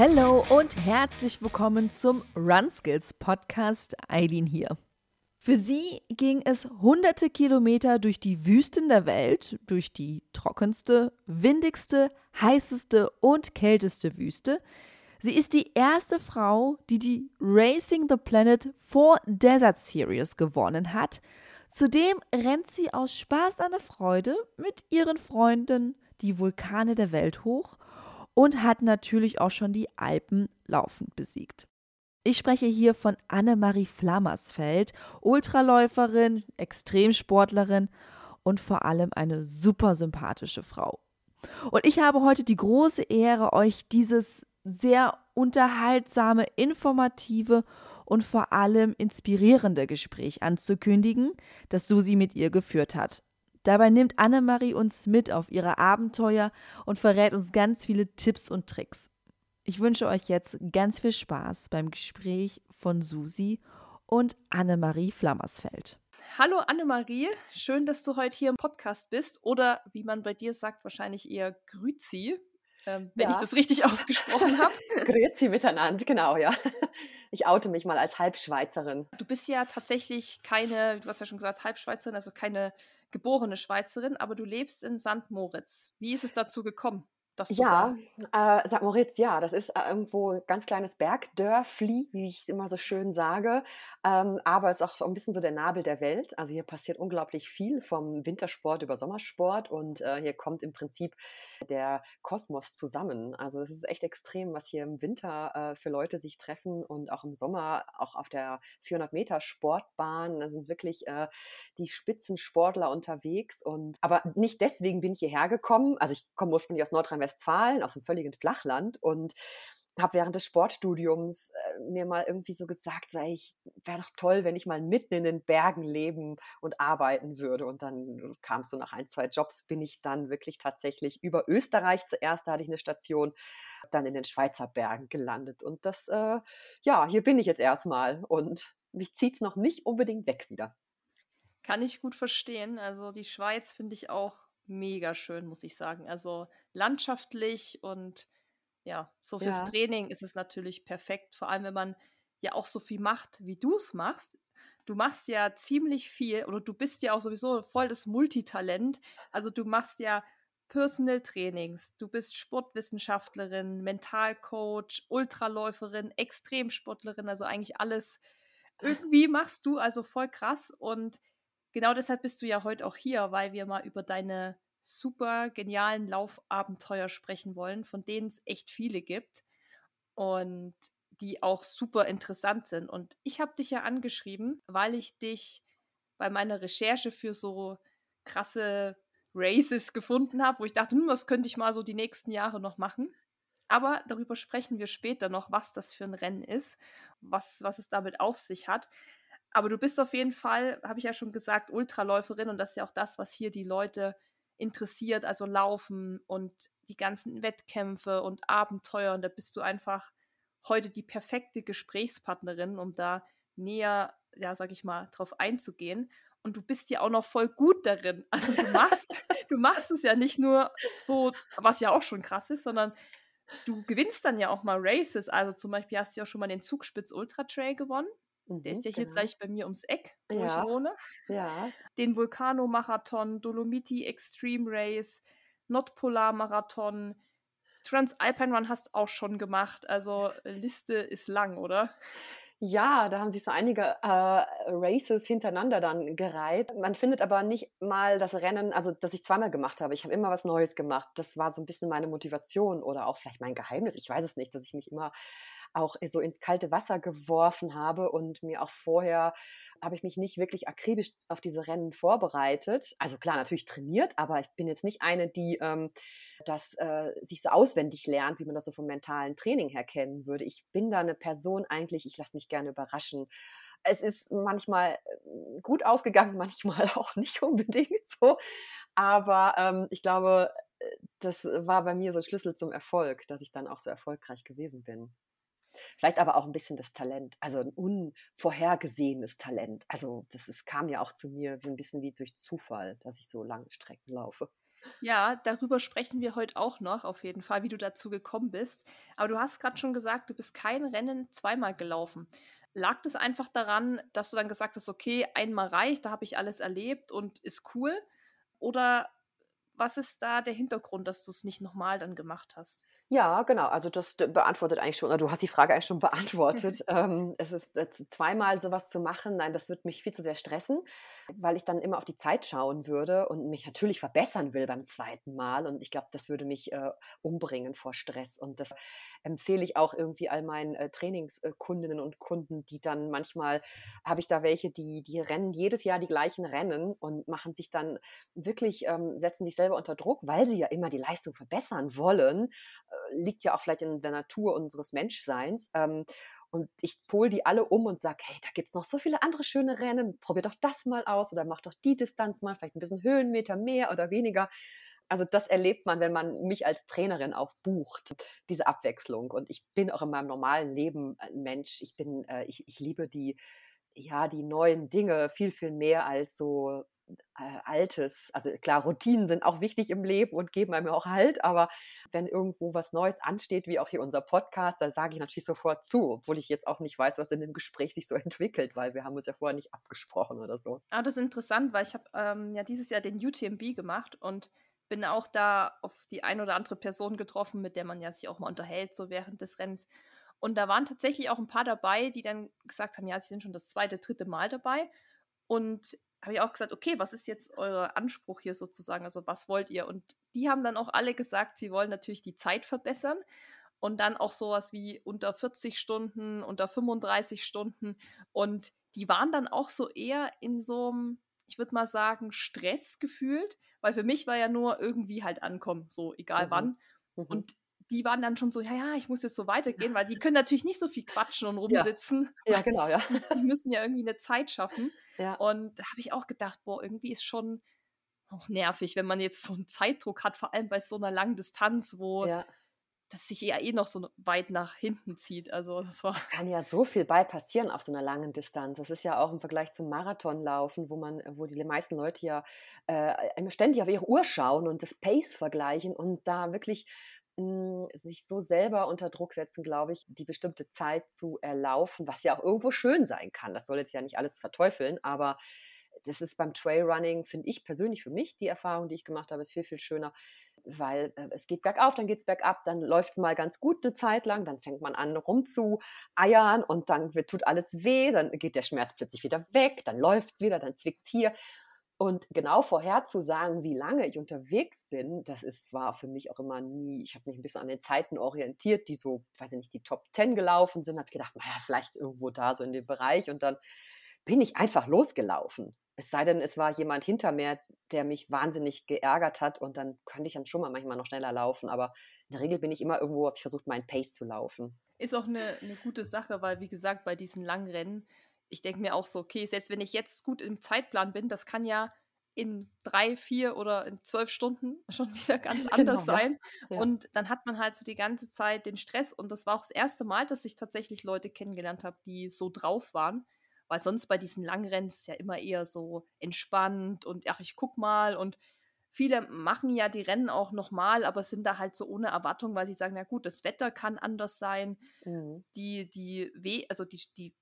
Hallo und herzlich willkommen zum Run Skills Podcast. Eileen hier. Für sie ging es hunderte Kilometer durch die Wüsten der Welt, durch die trockenste, windigste, heißeste und kälteste Wüste. Sie ist die erste Frau, die die Racing the Planet 4 Desert Series gewonnen hat. Zudem rennt sie aus Spaß an der Freude mit ihren Freunden die Vulkane der Welt hoch und hat natürlich auch schon die Alpen laufend besiegt. Ich spreche hier von Annemarie Flammersfeld, Ultraläuferin, Extremsportlerin und vor allem eine super sympathische Frau. Und ich habe heute die große Ehre, euch dieses sehr unterhaltsame, informative und vor allem inspirierende Gespräch anzukündigen, das Susi mit ihr geführt hat. Dabei nimmt Annemarie uns mit auf ihre Abenteuer und verrät uns ganz viele Tipps und Tricks. Ich wünsche euch jetzt ganz viel Spaß beim Gespräch von Susi und Annemarie Flammersfeld. Hallo Annemarie, schön, dass du heute hier im Podcast bist oder wie man bei dir sagt, wahrscheinlich eher Grüzi, ähm, wenn ja. ich das richtig ausgesprochen habe. Grüezi miteinander, genau, ja. Ich oute mich mal als Halbschweizerin. Du bist ja tatsächlich keine, du hast ja schon gesagt, Halbschweizerin, also keine geborene Schweizerin, aber du lebst in St. Moritz. Wie ist es dazu gekommen? Ja, äh, St. Moritz, ja, das ist äh, irgendwo ein ganz kleines Bergdörfli, wie ich es immer so schön sage. Ähm, aber es ist auch so ein bisschen so der Nabel der Welt. Also hier passiert unglaublich viel vom Wintersport über Sommersport und äh, hier kommt im Prinzip der Kosmos zusammen. Also es ist echt extrem, was hier im Winter äh, für Leute sich treffen und auch im Sommer, auch auf der 400 Meter Sportbahn. Da sind wirklich äh, die Spitzensportler unterwegs. Und aber nicht deswegen bin ich hierher gekommen. Also ich komme ursprünglich aus Nordrhein-Westfalen, aus dem völligen Flachland und habe während des Sportstudiums äh, mir mal irgendwie so gesagt, sei ich, wäre doch toll, wenn ich mal mitten in den Bergen leben und arbeiten würde. Und dann kam es so nach ein, zwei Jobs, bin ich dann wirklich tatsächlich über Österreich zuerst, da hatte ich eine Station, dann in den Schweizer Bergen gelandet. Und das, äh, ja, hier bin ich jetzt erstmal und mich zieht es noch nicht unbedingt weg wieder. Kann ich gut verstehen. Also die Schweiz finde ich auch mega schön, muss ich sagen. Also landschaftlich und ja, so fürs ja. Training ist es natürlich perfekt, vor allem wenn man ja auch so viel macht, wie du es machst. Du machst ja ziemlich viel oder du bist ja auch sowieso voll das Multitalent. Also du machst ja Personal Trainings, du bist Sportwissenschaftlerin, Mentalcoach, Ultraläuferin, Extremsportlerin, also eigentlich alles irgendwie machst du, also voll krass. Und genau deshalb bist du ja heute auch hier, weil wir mal über deine super genialen Laufabenteuer sprechen wollen, von denen es echt viele gibt und die auch super interessant sind. Und ich habe dich ja angeschrieben, weil ich dich bei meiner Recherche für so krasse Races gefunden habe, wo ich dachte, hm, was könnte ich mal so die nächsten Jahre noch machen. Aber darüber sprechen wir später noch, was das für ein Rennen ist, was, was es damit auf sich hat. Aber du bist auf jeden Fall, habe ich ja schon gesagt, Ultraläuferin und das ist ja auch das, was hier die Leute interessiert, also Laufen und die ganzen Wettkämpfe und Abenteuer. Und da bist du einfach heute die perfekte Gesprächspartnerin, um da näher, ja, sag ich mal, drauf einzugehen. Und du bist ja auch noch voll gut darin. Also du machst, du machst es ja nicht nur so, was ja auch schon krass ist, sondern du gewinnst dann ja auch mal Races. Also zum Beispiel hast du ja schon mal den Zugspitz Ultra Trail gewonnen. Der ist mhm, ja hier genau. gleich bei mir ums Eck, wo ja. ich wohne. Ja. Den Vulcano-Marathon, Dolomiti Extreme Race, Nordpolar-Marathon, Transalpine Run hast auch schon gemacht. Also Liste ist lang, oder? Ja, da haben sich so einige äh, Races hintereinander dann gereiht. Man findet aber nicht mal das Rennen, also das ich zweimal gemacht habe. Ich habe immer was Neues gemacht. Das war so ein bisschen meine Motivation oder auch vielleicht mein Geheimnis. Ich weiß es nicht, dass ich mich immer auch so ins kalte Wasser geworfen habe und mir auch vorher habe ich mich nicht wirklich akribisch auf diese Rennen vorbereitet. Also klar, natürlich trainiert, aber ich bin jetzt nicht eine, die ähm, das äh, sich so auswendig lernt, wie man das so vom mentalen Training her kennen würde. Ich bin da eine Person eigentlich, ich lasse mich gerne überraschen. Es ist manchmal äh, gut ausgegangen, manchmal auch nicht unbedingt so. Aber ähm, ich glaube, äh, das war bei mir so Schlüssel zum Erfolg, dass ich dann auch so erfolgreich gewesen bin. Vielleicht aber auch ein bisschen das Talent, also ein unvorhergesehenes Talent. Also das ist, kam ja auch zu mir ein bisschen wie durch Zufall, dass ich so lange Strecken laufe. Ja, darüber sprechen wir heute auch noch, auf jeden Fall, wie du dazu gekommen bist. Aber du hast gerade schon gesagt, du bist kein Rennen zweimal gelaufen. Lag das einfach daran, dass du dann gesagt hast, okay, einmal reicht, da habe ich alles erlebt und ist cool? Oder was ist da der Hintergrund, dass du es nicht nochmal dann gemacht hast? Ja, genau. Also das beantwortet eigentlich schon, oder du hast die Frage eigentlich schon beantwortet. ähm, es ist äh, zweimal sowas zu machen, nein, das wird mich viel zu sehr stressen, weil ich dann immer auf die Zeit schauen würde und mich natürlich verbessern will beim zweiten Mal. Und ich glaube, das würde mich äh, umbringen vor Stress. Und das empfehle ich auch irgendwie all meinen äh, Trainingskundinnen und Kunden, die dann manchmal, habe ich da welche, die, die rennen jedes Jahr die gleichen Rennen und machen sich dann wirklich, ähm, setzen sich selber unter Druck, weil sie ja immer die Leistung verbessern wollen liegt ja auch vielleicht in der Natur unseres Menschseins. Ähm, und ich pol die alle um und sage, hey, da gibt es noch so viele andere schöne Rennen, probier doch das mal aus oder mach doch die Distanz mal, vielleicht ein bisschen Höhenmeter mehr oder weniger. Also das erlebt man, wenn man mich als Trainerin auch bucht, diese Abwechslung. Und ich bin auch in meinem normalen Leben ein Mensch. Ich bin, äh, ich, ich liebe die, ja, die neuen Dinge viel, viel mehr als so Altes. Also klar, Routinen sind auch wichtig im Leben und geben einem auch Halt, aber wenn irgendwo was Neues ansteht, wie auch hier unser Podcast, da sage ich natürlich sofort zu, obwohl ich jetzt auch nicht weiß, was in dem Gespräch sich so entwickelt, weil wir haben uns ja vorher nicht abgesprochen oder so. Ah, das ist interessant, weil ich habe ähm, ja dieses Jahr den UTMB gemacht und bin auch da auf die ein oder andere Person getroffen, mit der man ja sich auch mal unterhält, so während des Rennens. Und da waren tatsächlich auch ein paar dabei, die dann gesagt haben, ja, sie sind schon das zweite, dritte Mal dabei. Und habe ich auch gesagt, okay, was ist jetzt euer Anspruch hier sozusagen? Also was wollt ihr? Und die haben dann auch alle gesagt, sie wollen natürlich die Zeit verbessern und dann auch sowas wie unter 40 Stunden, unter 35 Stunden. Und die waren dann auch so eher in so einem, ich würde mal sagen, Stress gefühlt, weil für mich war ja nur irgendwie halt ankommen, so egal mhm. wann. Mhm. Und die waren dann schon so, ja, ja, ich muss jetzt so weitergehen, weil die können natürlich nicht so viel quatschen und rumsitzen. Ja, ja genau, ja. Die müssen ja irgendwie eine Zeit schaffen. Ja. Und da habe ich auch gedacht, boah, irgendwie ist schon auch nervig, wenn man jetzt so einen Zeitdruck hat, vor allem bei so einer langen Distanz, wo ja. das sich ja eh noch so weit nach hinten zieht. Also das war. Da kann ja so viel bei passieren auf so einer langen Distanz. Das ist ja auch im Vergleich zum Marathonlaufen, wo man, wo die meisten Leute ja äh, ständig auf ihre Uhr schauen und das Pace vergleichen und da wirklich sich so selber unter Druck setzen, glaube ich, die bestimmte Zeit zu erlaufen, was ja auch irgendwo schön sein kann. Das soll jetzt ja nicht alles verteufeln, aber das ist beim Trailrunning, finde ich persönlich für mich, die Erfahrung, die ich gemacht habe, ist viel, viel schöner, weil äh, es geht bergauf, dann geht es bergab, dann läuft es mal ganz gut eine Zeit lang, dann fängt man an rumzueiern und dann tut alles weh, dann geht der Schmerz plötzlich wieder weg, dann läuft es wieder, dann zwickt es hier. Und genau vorherzusagen, wie lange ich unterwegs bin, das ist, war für mich auch immer nie, ich habe mich ein bisschen an den Zeiten orientiert, die so, weiß ich nicht, die Top Ten gelaufen sind, habe gedacht, naja, vielleicht irgendwo da so in dem Bereich und dann bin ich einfach losgelaufen. Es sei denn, es war jemand hinter mir, der mich wahnsinnig geärgert hat und dann könnte ich dann schon mal manchmal noch schneller laufen, aber in der Regel bin ich immer irgendwo, habe ich versucht, meinen Pace zu laufen. Ist auch eine, eine gute Sache, weil wie gesagt, bei diesen langen Rennen ich denke mir auch so, okay, selbst wenn ich jetzt gut im Zeitplan bin, das kann ja in drei, vier oder in zwölf Stunden schon wieder ganz anders genau, sein. Ja. Ja. Und dann hat man halt so die ganze Zeit den Stress. Und das war auch das erste Mal, dass ich tatsächlich Leute kennengelernt habe, die so drauf waren. Weil sonst bei diesen Langrennen ist es ja immer eher so entspannt und ach, ich guck mal. Und viele machen ja die Rennen auch nochmal, aber sind da halt so ohne Erwartung, weil sie sagen, na gut, das Wetter kann anders sein. Mhm. Die, die We also die, die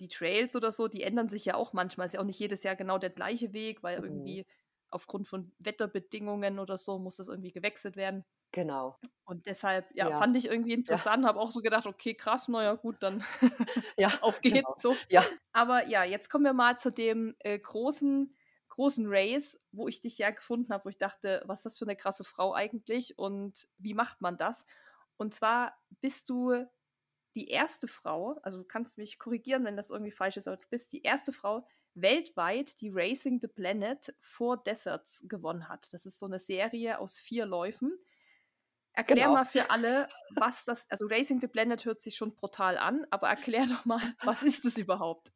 die Trails oder so, die ändern sich ja auch manchmal. Ist ja auch nicht jedes Jahr genau der gleiche Weg, weil mhm. irgendwie aufgrund von Wetterbedingungen oder so muss das irgendwie gewechselt werden. Genau. Und deshalb, ja, ja. fand ich irgendwie interessant, ja. habe auch so gedacht, okay, krass, naja, gut, dann ja, auf geht's. Genau. So. Ja. Aber ja, jetzt kommen wir mal zu dem äh, großen, großen Race, wo ich dich ja gefunden habe, wo ich dachte, was ist das für eine krasse Frau eigentlich und wie macht man das? Und zwar bist du die erste Frau, also du kannst mich korrigieren, wenn das irgendwie falsch ist, aber du bist die erste Frau weltweit, die Racing the Planet Four Deserts gewonnen hat. Das ist so eine Serie aus vier Läufen. Erklär genau. mal für alle, was das, also Racing the Planet hört sich schon brutal an, aber erklär doch mal, was ist das überhaupt?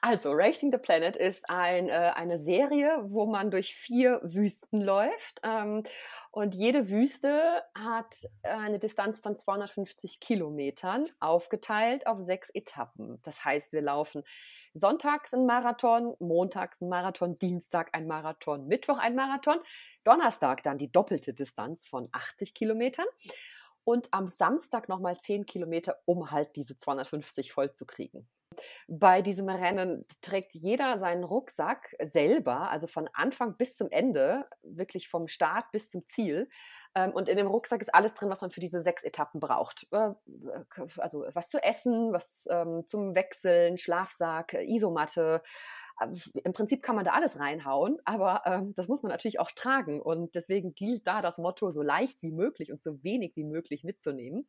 Also, Racing the Planet ist ein, äh, eine Serie, wo man durch vier Wüsten läuft. Ähm, und jede Wüste hat eine Distanz von 250 Kilometern, aufgeteilt auf sechs Etappen. Das heißt, wir laufen sonntags ein Marathon, montags ein Marathon, Dienstag ein Marathon, Mittwoch ein Marathon, Donnerstag dann die doppelte Distanz von 80 Kilometern und am Samstag nochmal 10 Kilometer, um halt diese 250 voll zu kriegen. Bei diesem Rennen trägt jeder seinen Rucksack selber, also von Anfang bis zum Ende, wirklich vom Start bis zum Ziel. Ähm, und in dem Rucksack ist alles drin, was man für diese sechs Etappen braucht. Äh, also was zu essen, was ähm, zum Wechseln, Schlafsack, Isomatte. Ähm, Im Prinzip kann man da alles reinhauen, aber das muss man natürlich auch tragen. Und deswegen gilt da das Motto, so leicht wie möglich und so wenig wie möglich mitzunehmen.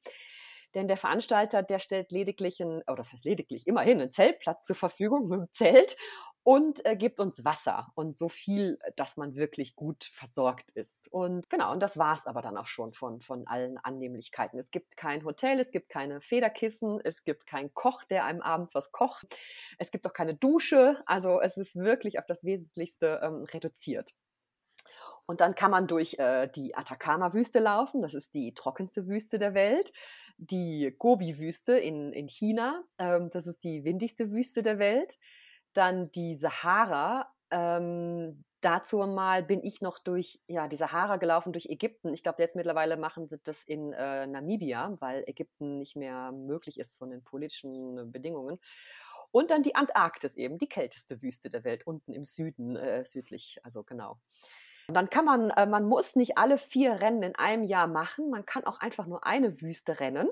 Denn der Veranstalter, der stellt lediglich ein, oh, das heißt lediglich, immerhin einen Zeltplatz zur Verfügung mit einem Zelt und äh, gibt uns Wasser und so viel, dass man wirklich gut versorgt ist. Und genau, und das war es aber dann auch schon von, von allen Annehmlichkeiten. Es gibt kein Hotel, es gibt keine Federkissen, es gibt keinen Koch, der einem abends was kocht, es gibt auch keine Dusche. Also es ist wirklich auf das Wesentlichste ähm, reduziert. Und dann kann man durch äh, die Atacama-Wüste laufen, das ist die trockenste Wüste der Welt die Gobi-Wüste in, in China, ähm, das ist die windigste Wüste der Welt. Dann die Sahara, ähm, dazu mal bin ich noch durch ja, die Sahara gelaufen, durch Ägypten. Ich glaube, jetzt mittlerweile machen sie das in äh, Namibia, weil Ägypten nicht mehr möglich ist von den politischen Bedingungen. Und dann die Antarktis eben, die kälteste Wüste der Welt, unten im Süden, äh, südlich, also genau. Und dann kann man, äh, man muss nicht alle vier Rennen in einem Jahr machen. Man kann auch einfach nur eine Wüste rennen.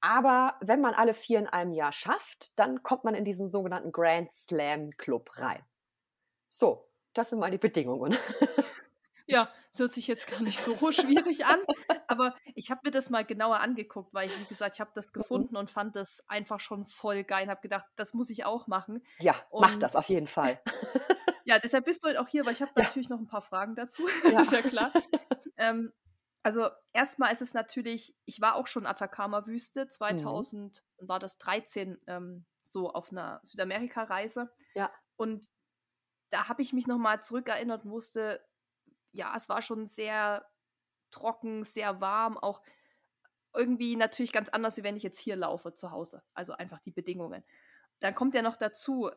Aber wenn man alle vier in einem Jahr schafft, dann kommt man in diesen sogenannten Grand Slam Club rein. So, das sind mal die Bedingungen. Ja, das hört sich jetzt gar nicht so schwierig an, aber ich habe mir das mal genauer angeguckt, weil ich, wie gesagt, ich habe das mhm. gefunden und fand das einfach schon voll geil. Habe gedacht, das muss ich auch machen. Ja, und mach das auf jeden Fall. Ja, deshalb bist du heute auch hier, weil ich habe ja. natürlich noch ein paar Fragen dazu. Ja. ist ja klar. ähm, also erstmal ist es natürlich, ich war auch schon Atacama-Wüste, 2000 mhm. war das 13 ähm, so auf einer Südamerika-Reise. Ja. Und da habe ich mich nochmal zurückerinnert und wusste, ja, es war schon sehr trocken, sehr warm, auch irgendwie natürlich ganz anders, wie wenn ich jetzt hier laufe zu Hause. Also einfach die Bedingungen. Dann kommt ja noch dazu,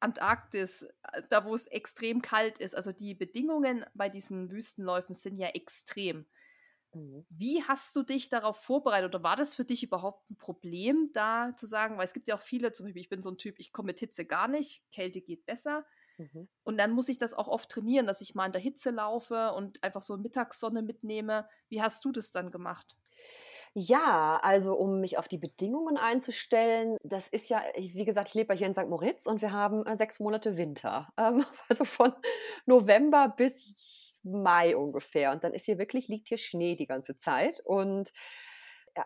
Antarktis, äh, da wo es extrem kalt ist. Also die Bedingungen bei diesen Wüstenläufen sind ja extrem. Mhm. Wie hast du dich darauf vorbereitet oder war das für dich überhaupt ein Problem, da zu sagen, weil es gibt ja auch viele, zum Beispiel, ich bin so ein Typ, ich komme mit Hitze gar nicht, Kälte geht besser. Mhm. Und dann muss ich das auch oft trainieren, dass ich mal in der Hitze laufe und einfach so Mittagssonne mitnehme. Wie hast du das dann gemacht? Ja, also um mich auf die Bedingungen einzustellen, das ist ja, wie gesagt, ich lebe hier in St. Moritz und wir haben äh, sechs Monate Winter. Ähm, also von November bis Mai ungefähr. Und dann ist hier wirklich, liegt hier Schnee die ganze Zeit. Und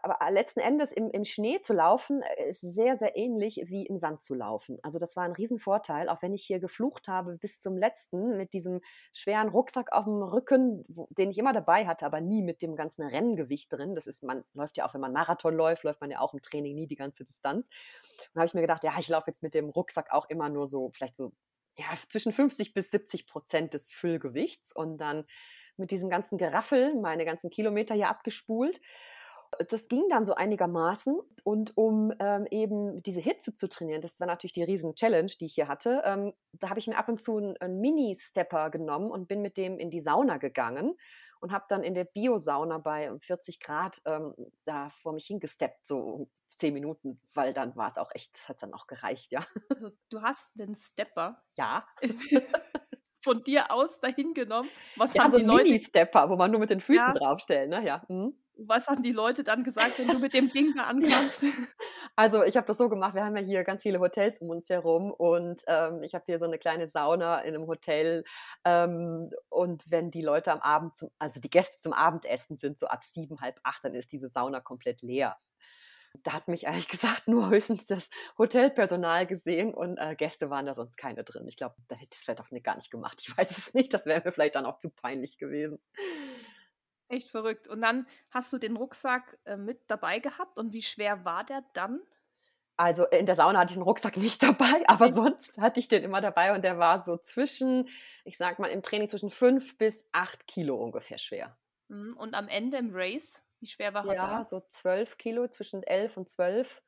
aber letzten Endes im, im Schnee zu laufen, äh, ist sehr, sehr ähnlich wie im Sand zu laufen. Also das war ein Riesenvorteil, auch wenn ich hier geflucht habe bis zum letzten mit diesem schweren Rucksack auf dem Rücken, wo, den ich immer dabei hatte, aber nie mit dem ganzen Renngewicht drin. Das ist, man läuft ja auch, wenn man Marathon läuft, läuft man ja auch im Training nie die ganze Distanz. Und da habe ich mir gedacht, ja, ich laufe jetzt mit dem Rucksack auch immer nur so, vielleicht so, ja, zwischen 50 bis 70 Prozent des Füllgewichts und dann mit diesem ganzen Geraffel meine ganzen Kilometer hier abgespult. Das ging dann so einigermaßen. Und um ähm, eben diese Hitze zu trainieren, das war natürlich die riesen Challenge, die ich hier hatte, ähm, da habe ich mir ab und zu einen, einen Mini-Stepper genommen und bin mit dem in die Sauna gegangen und habe dann in der Biosauna bei 40 Grad ähm, da vor mich hingesteppt, so zehn Minuten, weil dann war es auch echt, hat dann auch gereicht, ja. Also du hast einen Stepper. Ja. von dir aus dahin genommen. Was ja, haben so die Leute? Mini-Stepper, wo man nur mit den Füßen ja. draufstellt, ne? Ja. Mhm was haben die Leute dann gesagt, wenn du mit dem Ding da ankamst? Also ich habe das so gemacht, wir haben ja hier ganz viele Hotels um uns herum und ähm, ich habe hier so eine kleine Sauna in einem Hotel ähm, und wenn die Leute am Abend, zum, also die Gäste zum Abendessen sind, so ab sieben, halb acht, dann ist diese Sauna komplett leer. Da hat mich ehrlich gesagt nur höchstens das Hotelpersonal gesehen und äh, Gäste waren da sonst keine drin. Ich glaube, da hätte ich es vielleicht auch gar nicht gemacht. Ich weiß es nicht, das wäre mir vielleicht dann auch zu peinlich gewesen. Echt verrückt. Und dann hast du den Rucksack äh, mit dabei gehabt und wie schwer war der dann? Also in der Sauna hatte ich den Rucksack nicht dabei, aber okay. sonst hatte ich den immer dabei und der war so zwischen, ich sag mal, im Training zwischen fünf bis acht Kilo ungefähr schwer. Mhm. Und am Ende im Race, wie schwer war er ja, da? Ja, so zwölf Kilo, zwischen elf und zwölf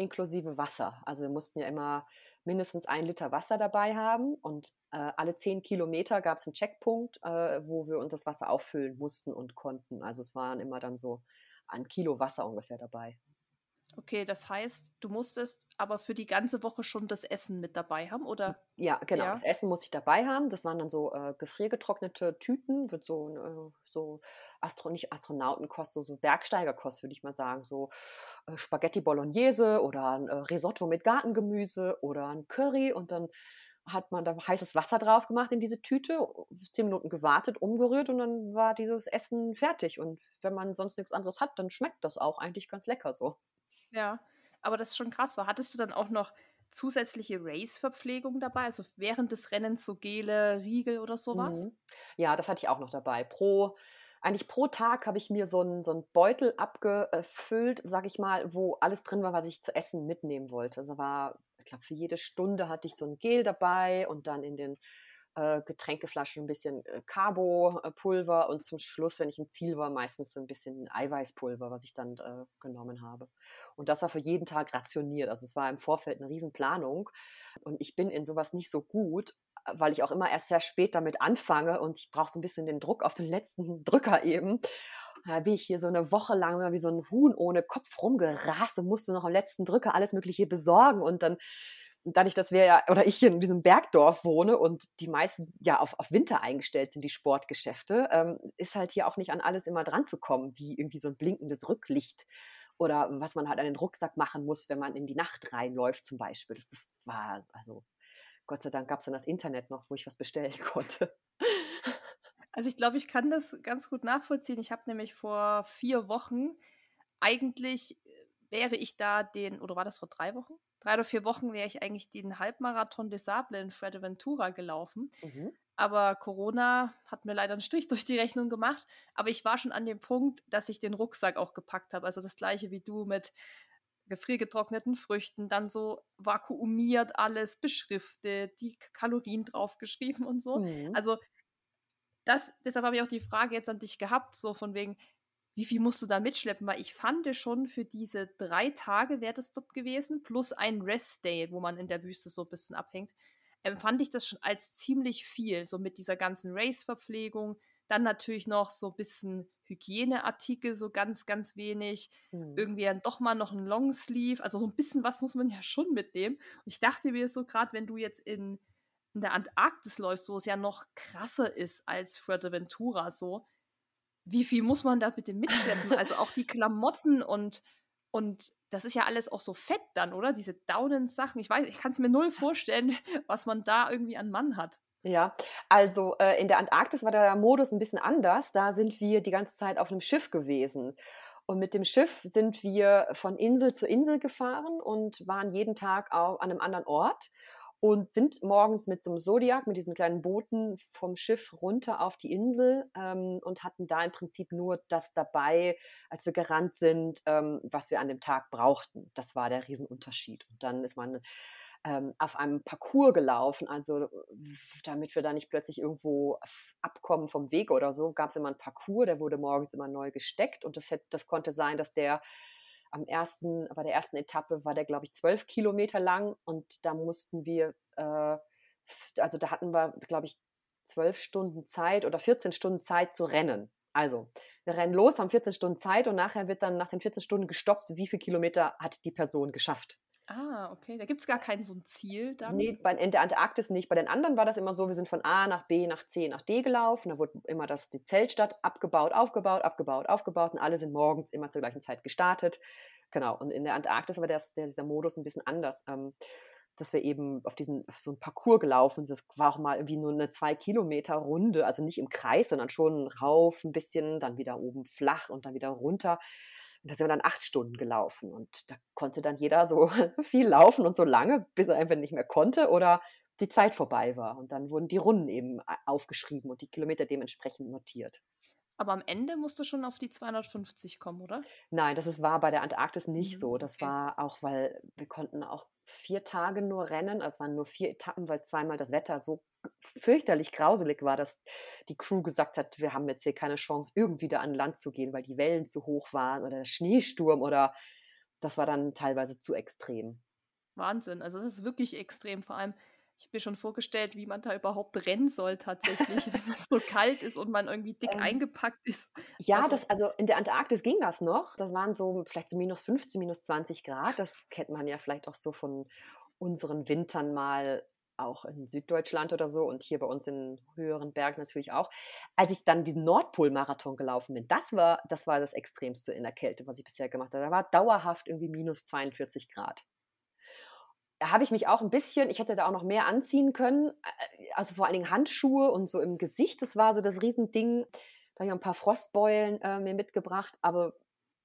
inklusive Wasser. Also wir mussten ja immer mindestens ein Liter Wasser dabei haben und äh, alle zehn Kilometer gab es einen Checkpunkt, äh, wo wir uns das Wasser auffüllen mussten und konnten. Also es waren immer dann so ein Kilo Wasser ungefähr dabei. Okay, das heißt, du musstest aber für die ganze Woche schon das Essen mit dabei haben, oder? Ja, genau. Ja. Das Essen musste ich dabei haben. Das waren dann so äh, gefriergetrocknete Tüten, wird so, äh, so Astro nicht Astronautenkost, so, so Bergsteigerkost, würde ich mal sagen. So äh, Spaghetti Bolognese oder ein äh, Risotto mit Gartengemüse oder ein Curry und dann hat man da heißes Wasser drauf gemacht in diese Tüte, zehn Minuten gewartet, umgerührt und dann war dieses Essen fertig. Und wenn man sonst nichts anderes hat, dann schmeckt das auch eigentlich ganz lecker so. Ja, aber das ist schon krass war. Hattest du dann auch noch zusätzliche Race-Verpflegung dabei? Also während des Rennens so Gele, Riegel oder sowas? Mhm. Ja, das hatte ich auch noch dabei. Pro, eigentlich pro Tag habe ich mir so einen so Beutel abgefüllt, sag ich mal, wo alles drin war, was ich zu essen mitnehmen wollte. Also war, ich glaube, für jede Stunde hatte ich so ein Gel dabei und dann in den äh, Getränkeflaschen ein bisschen äh, Carbo-Pulver und zum Schluss, wenn ich im Ziel war, meistens ein bisschen Eiweißpulver, was ich dann äh, genommen habe. Und das war für jeden Tag rationiert. Also es war im Vorfeld eine Riesenplanung. Und ich bin in sowas nicht so gut, weil ich auch immer erst sehr spät damit anfange und ich brauche so ein bisschen den Druck auf den letzten Drücker eben. Da bin ich hier so eine Woche lang immer wie so ein Huhn ohne Kopf rumgerast und musste noch am letzten Drücker alles Mögliche besorgen. Und dann dadurch, dass wir ja, oder ich hier in diesem Bergdorf wohne und die meisten ja auf, auf Winter eingestellt sind, die Sportgeschäfte, ähm, ist halt hier auch nicht an alles immer dran zu kommen, wie irgendwie so ein blinkendes Rücklicht oder was man halt an den Rucksack machen muss, wenn man in die Nacht reinläuft zum Beispiel. Das, das war, also Gott sei Dank gab es dann das Internet noch, wo ich was bestellen konnte. Also ich glaube, ich kann das ganz gut nachvollziehen. Ich habe nämlich vor vier Wochen eigentlich äh, wäre ich da den, oder war das vor drei Wochen? Drei oder vier Wochen wäre ich eigentlich den Halbmarathon des Sable in Fuerteventura gelaufen. Mhm. Aber Corona hat mir leider einen Strich durch die Rechnung gemacht. Aber ich war schon an dem Punkt, dass ich den Rucksack auch gepackt habe. Also das gleiche wie du mit gefriergetrockneten Früchten, dann so vakuumiert alles, beschriftet, die Kalorien draufgeschrieben und so. Mhm. Also das, deshalb habe ich auch die Frage jetzt an dich gehabt, so von wegen, wie viel musst du da mitschleppen? Weil ich fand schon für diese drei Tage wäre das dort gewesen, plus ein Rest-Day, wo man in der Wüste so ein bisschen abhängt, empfand ich das schon als ziemlich viel, so mit dieser ganzen Race-Verpflegung. Dann natürlich noch so ein bisschen Hygieneartikel, so ganz, ganz wenig. Mhm. Irgendwie dann doch mal noch ein Longsleeve. Also so ein bisschen was muss man ja schon mitnehmen. Und ich dachte mir so, gerade wenn du jetzt in, in der Antarktis läufst, wo es ja noch krasser ist als Fuerteventura, so, wie viel muss man da bitte mitschleppen? also auch die Klamotten und, und das ist ja alles auch so fett dann, oder? Diese Daunen-Sachen. Ich weiß, ich kann es mir null vorstellen, was man da irgendwie an Mann hat. Ja, also äh, in der Antarktis war der Modus ein bisschen anders. Da sind wir die ganze Zeit auf einem Schiff gewesen. Und mit dem Schiff sind wir von Insel zu Insel gefahren und waren jeden Tag auch an einem anderen Ort und sind morgens mit so einem Zodiac, mit diesen kleinen Booten vom Schiff runter auf die Insel ähm, und hatten da im Prinzip nur das dabei, als wir gerannt sind, ähm, was wir an dem Tag brauchten. Das war der Riesenunterschied. Und dann ist man ähm, auf einem Parcours gelaufen, also damit wir da nicht plötzlich irgendwo abkommen vom Weg oder so, gab es immer einen Parcours, der wurde morgens immer neu gesteckt und das, hätte, das konnte sein, dass der am ersten, bei der ersten Etappe war der, glaube ich, zwölf Kilometer lang und da mussten wir, äh, also da hatten wir, glaube ich, zwölf Stunden Zeit oder 14 Stunden Zeit zu rennen. Also, wir rennen los, haben 14 Stunden Zeit und nachher wird dann nach den 14 Stunden gestoppt, wie viele Kilometer hat die Person geschafft. Ah, okay. Da gibt es gar kein so ein Ziel dann? Nee, bei, in der Antarktis nicht. Bei den anderen war das immer so, wir sind von A nach B, nach C, nach D gelaufen. Da wurde immer das, die Zeltstadt abgebaut, aufgebaut, abgebaut, aufgebaut und alle sind morgens immer zur gleichen Zeit gestartet. Genau. Und in der Antarktis war das, der, dieser Modus ein bisschen anders. Ähm, dass wir eben auf diesen auf so einen Parcours gelaufen sind. Das war auch mal irgendwie nur eine zwei Kilometer Runde, also nicht im Kreis, sondern schon rauf ein bisschen, dann wieder oben flach und dann wieder runter. Und da sind wir dann acht Stunden gelaufen. Und da konnte dann jeder so viel laufen und so lange, bis er einfach nicht mehr konnte oder die Zeit vorbei war. Und dann wurden die Runden eben äh, aufgeschrieben und die Kilometer dementsprechend notiert. Aber am Ende musst du schon auf die 250 kommen, oder? Nein, das ist, war bei der Antarktis nicht mhm, so. Das okay. war auch, weil wir konnten auch vier Tage nur rennen. Also es waren nur vier Etappen, weil zweimal das Wetter so fürchterlich grauselig war, dass die Crew gesagt hat, wir haben jetzt hier keine Chance, irgendwie da an Land zu gehen, weil die Wellen zu hoch waren oder der Schneesturm oder das war dann teilweise zu extrem. Wahnsinn. Also das ist wirklich extrem. Vor allem, ich habe mir schon vorgestellt, wie man da überhaupt rennen soll tatsächlich, wenn es so kalt ist und man irgendwie dick ähm, eingepackt ist. Ja, also, das, also in der Antarktis ging das noch. Das waren so vielleicht so minus 15, minus 20 Grad. Das kennt man ja vielleicht auch so von unseren Wintern mal auch in Süddeutschland oder so und hier bei uns in höheren Bergen natürlich auch. Als ich dann diesen Nordpol-Marathon gelaufen bin, das war, das war das Extremste in der Kälte, was ich bisher gemacht habe. Da war dauerhaft irgendwie minus 42 Grad habe ich mich auch ein bisschen, ich hätte da auch noch mehr anziehen können, äh, also vor allen Dingen Handschuhe und so im Gesicht, das war so das Riesending. Da habe ich ein paar Frostbeulen äh, mir mitgebracht, aber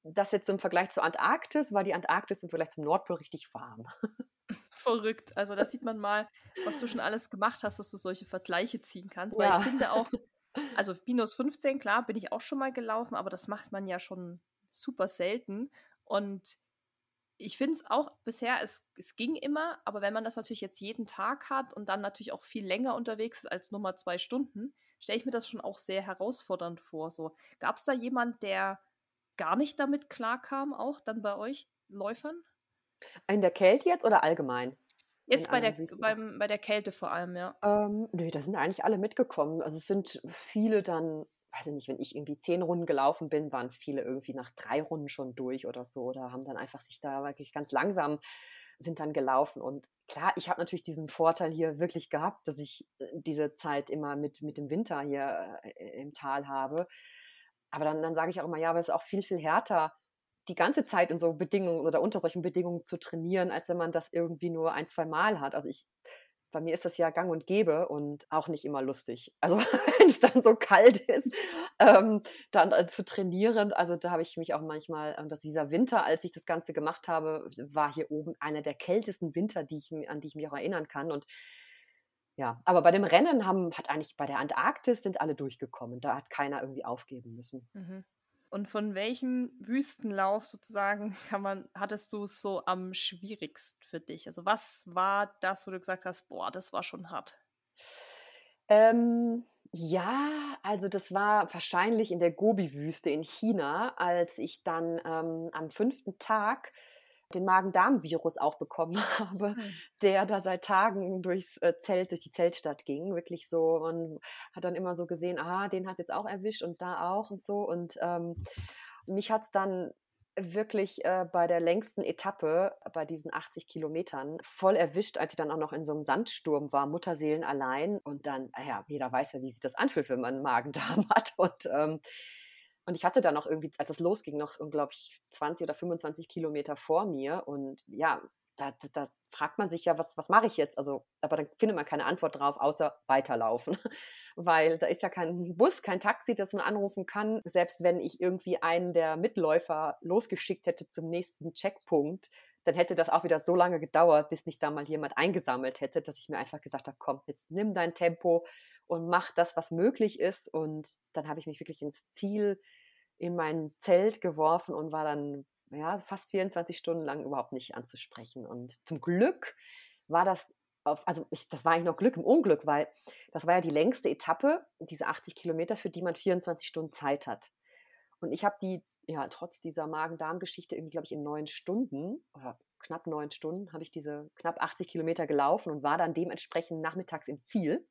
das jetzt im Vergleich zur Antarktis, war die Antarktis im Vergleich zum Nordpol richtig warm. Verrückt. Also da sieht man mal, was du schon alles gemacht hast, dass du solche Vergleiche ziehen kannst. Weil ja. ich finde auch, also minus 15, klar, bin ich auch schon mal gelaufen, aber das macht man ja schon super selten. Und ich finde es auch bisher, es, es ging immer, aber wenn man das natürlich jetzt jeden Tag hat und dann natürlich auch viel länger unterwegs ist als nur mal zwei Stunden, stelle ich mir das schon auch sehr herausfordernd vor. So, gab es da jemand, der gar nicht damit klarkam, auch dann bei euch Läufern? In der Kälte jetzt oder allgemein? Jetzt bei der, beim, bei der Kälte vor allem, ja. Ähm, nee, da sind eigentlich alle mitgekommen. Also es sind viele dann weiß ich nicht, wenn ich irgendwie zehn Runden gelaufen bin, waren viele irgendwie nach drei Runden schon durch oder so oder haben dann einfach sich da wirklich ganz langsam sind dann gelaufen. Und klar, ich habe natürlich diesen Vorteil hier wirklich gehabt, dass ich äh, diese Zeit immer mit, mit dem Winter hier äh, im Tal habe. Aber dann, dann sage ich auch immer, ja, aber es ist auch viel, viel härter, die ganze Zeit in so Bedingungen oder unter solchen Bedingungen zu trainieren, als wenn man das irgendwie nur ein, zwei Mal hat. Also ich bei mir ist das ja gang und gäbe und auch nicht immer lustig. Also wenn es dann so kalt ist, ähm, dann äh, zu trainieren, also da habe ich mich auch manchmal, äh, dass dieser Winter, als ich das Ganze gemacht habe, war hier oben einer der kältesten Winter, die ich, an die ich mich auch erinnern kann. Und ja, aber bei dem Rennen haben, hat eigentlich bei der Antarktis sind alle durchgekommen. Da hat keiner irgendwie aufgeben müssen. Mhm. Und von welchem Wüstenlauf sozusagen kann man, hattest du es so am schwierigsten für dich? Also was war das, wo du gesagt hast, boah, das war schon hart? Ähm, ja, also das war wahrscheinlich in der Gobi-Wüste in China, als ich dann ähm, am fünften Tag den Magen-Darm-Virus auch bekommen habe, mhm. der da seit Tagen durchs äh, Zelt, durch die Zeltstadt ging. Wirklich so, man hat dann immer so gesehen, aha, den hat es jetzt auch erwischt und da auch und so. Und ähm, mich hat es dann wirklich äh, bei der längsten Etappe, bei diesen 80 Kilometern, voll erwischt, als ich dann auch noch in so einem Sandsturm war, Mutterseelen allein. Und dann, ja, jeder weiß ja, wie sich das anfühlt, wenn man einen Magen-Darm hat. Und ähm, und ich hatte dann noch irgendwie, als es losging, noch, glaube ich, 20 oder 25 Kilometer vor mir. Und ja, da, da, da fragt man sich ja, was, was mache ich jetzt? Also, aber dann findet man keine Antwort drauf, außer weiterlaufen. Weil da ist ja kein Bus, kein Taxi, das man anrufen kann. Selbst wenn ich irgendwie einen der Mitläufer losgeschickt hätte zum nächsten Checkpunkt, dann hätte das auch wieder so lange gedauert, bis mich da mal jemand eingesammelt hätte, dass ich mir einfach gesagt habe, komm, jetzt nimm dein Tempo und mach das, was möglich ist. Und dann habe ich mich wirklich ins Ziel in mein Zelt geworfen und war dann ja, fast 24 Stunden lang überhaupt nicht anzusprechen. Und zum Glück war das auf, also ich, das war eigentlich noch Glück im Unglück, weil das war ja die längste Etappe, diese 80 Kilometer, für die man 24 Stunden Zeit hat. Und ich habe die, ja, trotz dieser Magen-Darm-Geschichte irgendwie, glaube ich, in neun Stunden oder knapp neun Stunden habe ich diese knapp 80 Kilometer gelaufen und war dann dementsprechend nachmittags im Ziel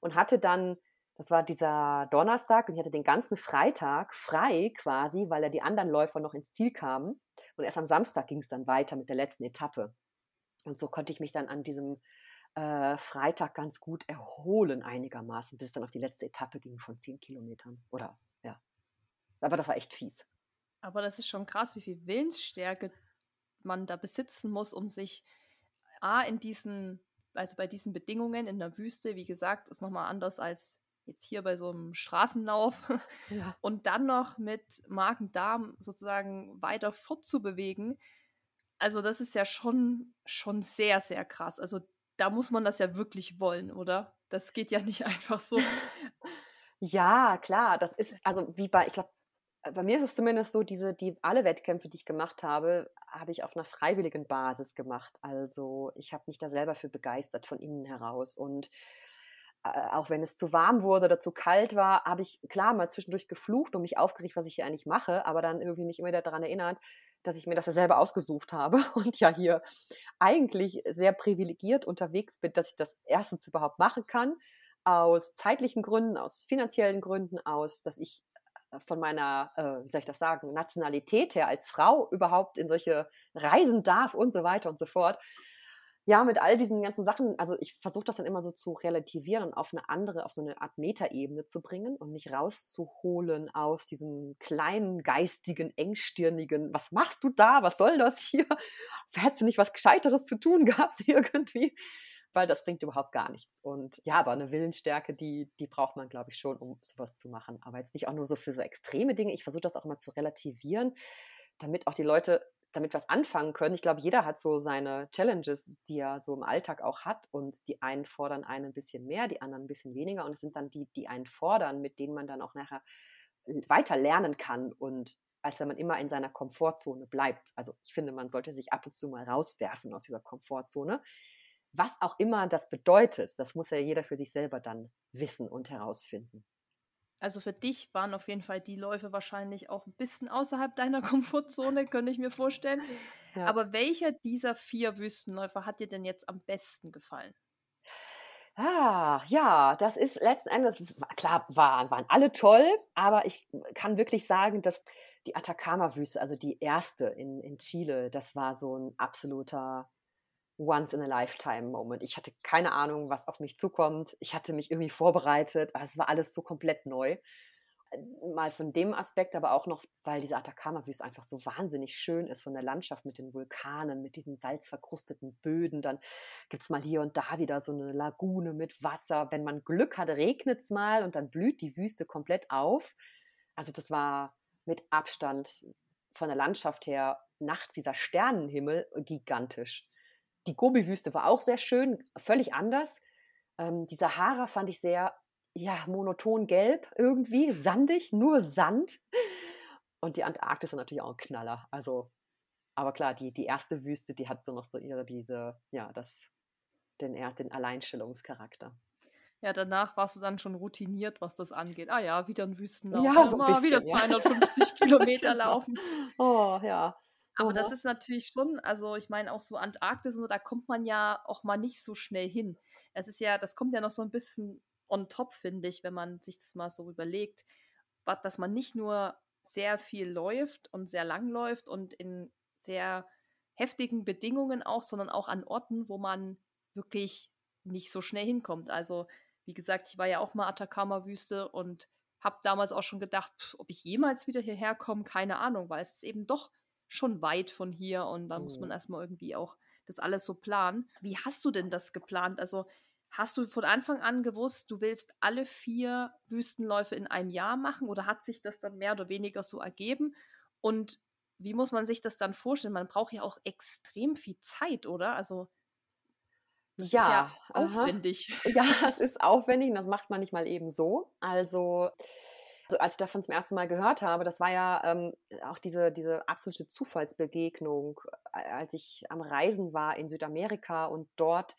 und hatte dann, das war dieser Donnerstag und ich hatte den ganzen Freitag frei quasi, weil ja die anderen Läufer noch ins Ziel kamen. Und erst am Samstag ging es dann weiter mit der letzten Etappe. Und so konnte ich mich dann an diesem äh, Freitag ganz gut erholen einigermaßen, bis es dann auf die letzte Etappe ging von zehn Kilometern. Oder ja. Aber das war echt fies. Aber das ist schon krass, wie viel Willensstärke man da besitzen muss, um sich A, in diesen also bei diesen Bedingungen in der Wüste, wie gesagt, ist nochmal anders als jetzt hier bei so einem Straßenlauf. Ja. Und dann noch mit Magen-Darm sozusagen weiter fortzubewegen. Also das ist ja schon, schon sehr, sehr krass. Also da muss man das ja wirklich wollen, oder? Das geht ja nicht einfach so. Ja, klar, das ist, also wie bei, ich glaube, bei mir ist es zumindest so, diese, die, alle Wettkämpfe, die ich gemacht habe, habe ich auf einer freiwilligen Basis gemacht. Also ich habe mich da selber für begeistert von innen heraus. Und äh, auch wenn es zu warm wurde oder zu kalt war, habe ich klar mal zwischendurch geflucht und mich aufgeregt, was ich hier eigentlich mache, aber dann irgendwie mich immer daran erinnert, dass ich mir das ja selber ausgesucht habe und ja hier eigentlich sehr privilegiert unterwegs bin, dass ich das erstens überhaupt machen kann, aus zeitlichen Gründen, aus finanziellen Gründen, aus, dass ich von meiner, äh, wie soll ich das sagen, Nationalität her als Frau überhaupt in solche Reisen darf und so weiter und so fort ja, mit all diesen ganzen Sachen, also ich versuche das dann immer so zu relativieren und auf eine andere, auf so eine Art Metaebene zu bringen und mich rauszuholen aus diesem kleinen, geistigen, engstirnigen, was machst du da? Was soll das hier? Hättest du nicht was Gescheiteres zu tun gehabt irgendwie? Weil das bringt überhaupt gar nichts. Und ja, aber eine Willensstärke, die, die braucht man, glaube ich, schon, um sowas zu machen. Aber jetzt nicht auch nur so für so extreme Dinge. Ich versuche das auch immer zu relativieren, damit auch die Leute damit was anfangen können. Ich glaube, jeder hat so seine Challenges, die er so im Alltag auch hat. Und die einen fordern einen ein bisschen mehr, die anderen ein bisschen weniger. Und es sind dann die, die einen fordern, mit denen man dann auch nachher weiter lernen kann und als wenn man immer in seiner Komfortzone bleibt. Also ich finde, man sollte sich ab und zu mal rauswerfen aus dieser Komfortzone. Was auch immer das bedeutet, das muss ja jeder für sich selber dann wissen und herausfinden. Also für dich waren auf jeden Fall die Läufe wahrscheinlich auch ein bisschen außerhalb deiner Komfortzone, könnte ich mir vorstellen. Ja. Aber welcher dieser vier Wüstenläufer hat dir denn jetzt am besten gefallen? Ah, ja, das ist letzten Endes, klar, waren, waren alle toll, aber ich kann wirklich sagen, dass die Atacama-Wüste, also die erste in, in Chile, das war so ein absoluter Once-in-a-Lifetime-Moment. Ich hatte keine Ahnung, was auf mich zukommt. Ich hatte mich irgendwie vorbereitet. Es war alles so komplett neu. Äh, mal von dem Aspekt, aber auch noch, weil diese Atacama-Wüste einfach so wahnsinnig schön ist von der Landschaft mit den Vulkanen, mit diesen salzverkrusteten Böden. Dann gibt es mal hier und da wieder so eine Lagune mit Wasser. Wenn man Glück hat, regnet es mal und dann blüht die Wüste komplett auf. Also das war mit Abstand von der Landschaft her nachts dieser Sternenhimmel gigantisch. Die Gobi-Wüste war auch sehr schön, völlig anders. Ähm, die Sahara fand ich sehr, ja, monoton gelb irgendwie, sandig, nur Sand. Und die Antarktis ist natürlich auch ein Knaller. Also, aber klar, die, die erste Wüste, die hat so noch so ihre, diese, ja, das, den, den Alleinstellungscharakter. Ja, danach warst du dann schon routiniert, was das angeht. Ah ja, wieder ein Wüstenlauf. Ja, so ein bisschen, wieder 250 ja. Kilometer genau. laufen. Oh ja. Aber das ist natürlich schon, also ich meine auch so Antarktis und so, da kommt man ja auch mal nicht so schnell hin. Es ist ja, das kommt ja noch so ein bisschen on top, finde ich, wenn man sich das mal so überlegt, dass man nicht nur sehr viel läuft und sehr lang läuft und in sehr heftigen Bedingungen auch, sondern auch an Orten, wo man wirklich nicht so schnell hinkommt. Also, wie gesagt, ich war ja auch mal Atacama-Wüste und habe damals auch schon gedacht, ob ich jemals wieder hierher komme, keine Ahnung, weil es ist eben doch schon weit von hier und da mhm. muss man mhm. erstmal irgendwie auch das alles so planen. Wie hast du denn das geplant? Also hast du von Anfang an gewusst, du willst alle vier Wüstenläufe in einem Jahr machen oder hat sich das dann mehr oder weniger so ergeben? Und wie muss man sich das dann vorstellen? Man braucht ja auch extrem viel Zeit, oder? Also das ja, ist ja aufwendig. Aha. Ja, es ist aufwendig und das macht man nicht mal eben so. Also also als ich davon zum ersten Mal gehört habe, das war ja ähm, auch diese, diese absolute Zufallsbegegnung, äh, als ich am Reisen war in Südamerika und dort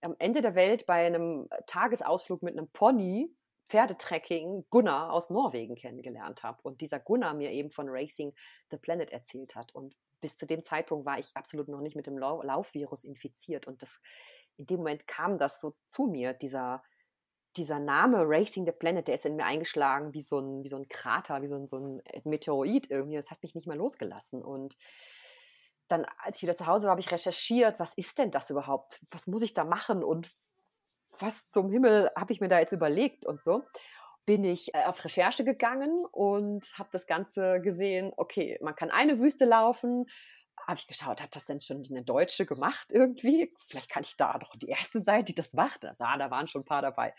am Ende der Welt bei einem Tagesausflug mit einem Pony Pferdetrekking Gunnar aus Norwegen kennengelernt habe. Und dieser Gunnar mir eben von Racing the Planet erzählt hat. Und bis zu dem Zeitpunkt war ich absolut noch nicht mit dem Laufvirus infiziert. Und das, in dem Moment kam das so zu mir, dieser, dieser Name Racing the Planet, der ist in mir eingeschlagen wie so ein, wie so ein Krater, wie so ein, so ein Meteorit irgendwie. Das hat mich nicht mehr losgelassen. Und dann, als ich wieder zu Hause war, habe ich recherchiert, was ist denn das überhaupt? Was muss ich da machen? Und was zum Himmel habe ich mir da jetzt überlegt und so? Bin ich äh, auf Recherche gegangen und habe das Ganze gesehen, okay, man kann eine Wüste laufen, habe ich geschaut, hat das denn schon eine Deutsche gemacht irgendwie? Vielleicht kann ich da doch die erste Seite, die das macht. Also, da waren schon ein paar dabei.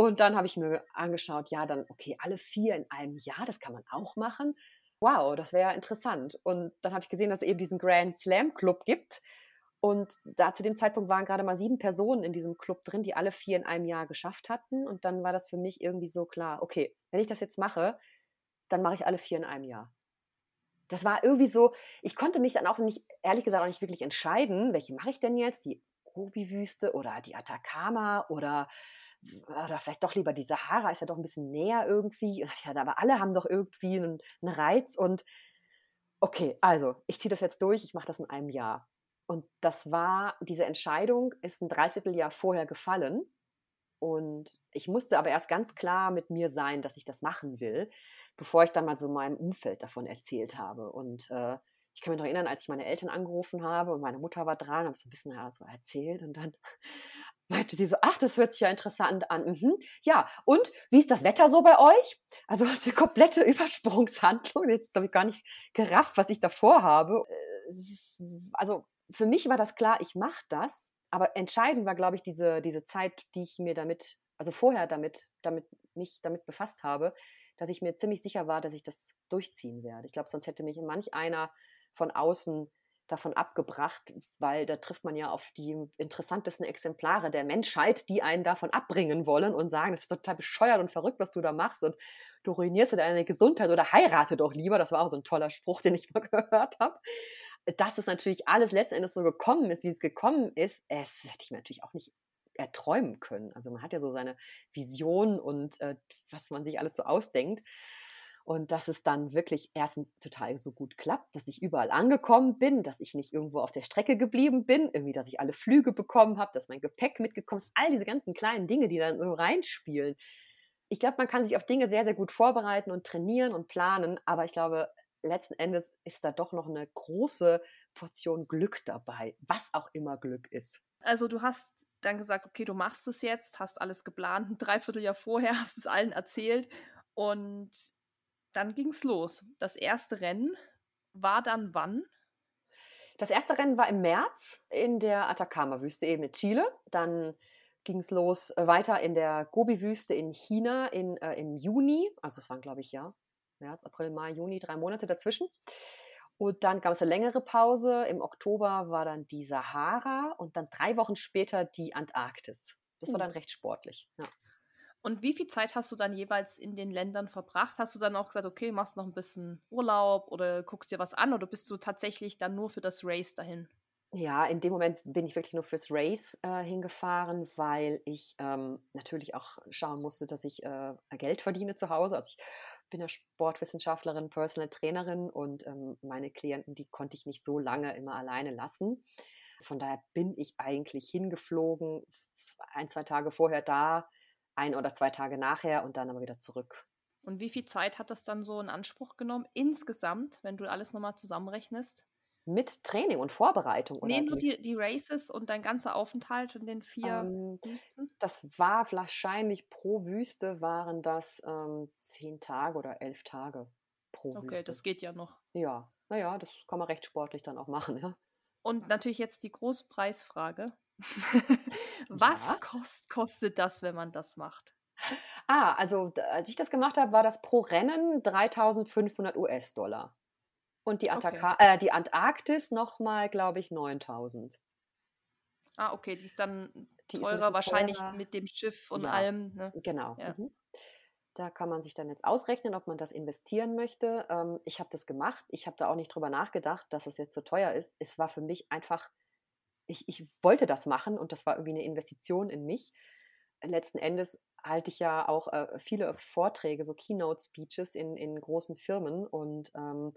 Und dann habe ich mir angeschaut, ja, dann, okay, alle vier in einem Jahr, das kann man auch machen. Wow, das wäre ja interessant. Und dann habe ich gesehen, dass es eben diesen Grand Slam Club gibt. Und da zu dem Zeitpunkt waren gerade mal sieben Personen in diesem Club drin, die alle vier in einem Jahr geschafft hatten. Und dann war das für mich irgendwie so klar, okay, wenn ich das jetzt mache, dann mache ich alle vier in einem Jahr. Das war irgendwie so, ich konnte mich dann auch nicht, ehrlich gesagt, auch nicht wirklich entscheiden, welche mache ich denn jetzt? Die Gobi-Wüste oder die Atacama oder, oder vielleicht doch lieber die Sahara, ist ja doch ein bisschen näher irgendwie. aber alle haben doch irgendwie einen, einen Reiz und okay, also ich ziehe das jetzt durch, ich mache das in einem Jahr. Und das war, diese Entscheidung ist ein Dreivierteljahr vorher gefallen. Und ich musste aber erst ganz klar mit mir sein, dass ich das machen will, bevor ich dann mal so meinem Umfeld davon erzählt habe. Und äh, ich kann mich noch erinnern, als ich meine Eltern angerufen habe und meine Mutter war dran, habe ich so ein bisschen ja, so erzählt und dann meinte sie so, ach, das hört sich ja interessant an. Mhm. Ja, und wie ist das Wetter so bei euch? Also eine komplette Übersprungshandlung. Jetzt habe ich gar nicht gerafft, was ich davor habe. Ist, also für mich war das klar, ich mache das, aber entscheidend war, glaube ich, diese, diese Zeit, die ich mir damit, also vorher damit, damit mich damit befasst habe, dass ich mir ziemlich sicher war, dass ich das durchziehen werde. Ich glaube, sonst hätte mich manch einer von außen davon abgebracht, weil da trifft man ja auf die interessantesten Exemplare der Menschheit, die einen davon abbringen wollen und sagen, das ist total bescheuert und verrückt, was du da machst und du ruinierst deine Gesundheit oder heirate doch lieber. Das war auch so ein toller Spruch, den ich mal gehört habe dass es natürlich alles letzten Endes so gekommen ist, wie es gekommen ist, es hätte ich mir natürlich auch nicht erträumen können. Also man hat ja so seine Vision und äh, was man sich alles so ausdenkt. Und dass es dann wirklich erstens total so gut klappt, dass ich überall angekommen bin, dass ich nicht irgendwo auf der Strecke geblieben bin, irgendwie, dass ich alle Flüge bekommen habe, dass mein Gepäck mitgekommen ist, all diese ganzen kleinen Dinge, die dann so reinspielen. Ich glaube, man kann sich auf Dinge sehr, sehr gut vorbereiten und trainieren und planen, aber ich glaube, letzten Endes ist da doch noch eine große Portion Glück dabei, was auch immer Glück ist. Also du hast dann gesagt, okay, du machst es jetzt, hast alles geplant, ein Dreivierteljahr vorher hast es allen erzählt und dann ging es los. Das erste Rennen war dann wann? Das erste Rennen war im März in der Atacama-Wüste eben in Chile. Dann ging es los äh, weiter in der Gobi-Wüste in China in, äh, im Juni. Also es waren, glaube ich, ja, März, April, Mai, Juni, drei Monate dazwischen. Und dann gab es eine längere Pause. Im Oktober war dann die Sahara und dann drei Wochen später die Antarktis. Das war hm. dann recht sportlich. Ja. Und wie viel Zeit hast du dann jeweils in den Ländern verbracht? Hast du dann auch gesagt, okay, machst noch ein bisschen Urlaub oder guckst dir was an oder bist du tatsächlich dann nur für das Race dahin? Ja, in dem Moment bin ich wirklich nur fürs Race äh, hingefahren, weil ich ähm, natürlich auch schauen musste, dass ich äh, Geld verdiene zu Hause. Also ich bin ja Sportwissenschaftlerin, Personal Trainerin und ähm, meine Klienten, die konnte ich nicht so lange immer alleine lassen. Von daher bin ich eigentlich hingeflogen, ein, zwei Tage vorher da, ein oder zwei Tage nachher und dann aber wieder zurück. Und wie viel Zeit hat das dann so in Anspruch genommen insgesamt, wenn du alles nochmal zusammenrechnest? Mit Training und Vorbereitung, oder? Nee, nur die, die Races und dein ganzer Aufenthalt in den vier ähm, Wüsten? Das war wahrscheinlich pro Wüste waren das ähm, zehn Tage oder elf Tage pro okay, Wüste. Okay, das geht ja noch. Ja, naja, das kann man recht sportlich dann auch machen, ja. Und natürlich jetzt die große Preisfrage. Was ja. kost, kostet das, wenn man das macht? Ah, also als ich das gemacht habe, war das pro Rennen 3500 US-Dollar. Und die, Ataka okay. äh, die Antarktis nochmal, glaube ich, 9000. Ah, okay, die ist dann die teurer, ist wahrscheinlich teurer. mit dem Schiff und ja, allem. Ne? Genau. Ja. Mhm. Da kann man sich dann jetzt ausrechnen, ob man das investieren möchte. Ähm, ich habe das gemacht. Ich habe da auch nicht drüber nachgedacht, dass es jetzt so teuer ist. Es war für mich einfach, ich, ich wollte das machen und das war irgendwie eine Investition in mich. Letzten Endes halte ich ja auch äh, viele Vorträge, so Keynote-Speeches in, in großen Firmen und ähm,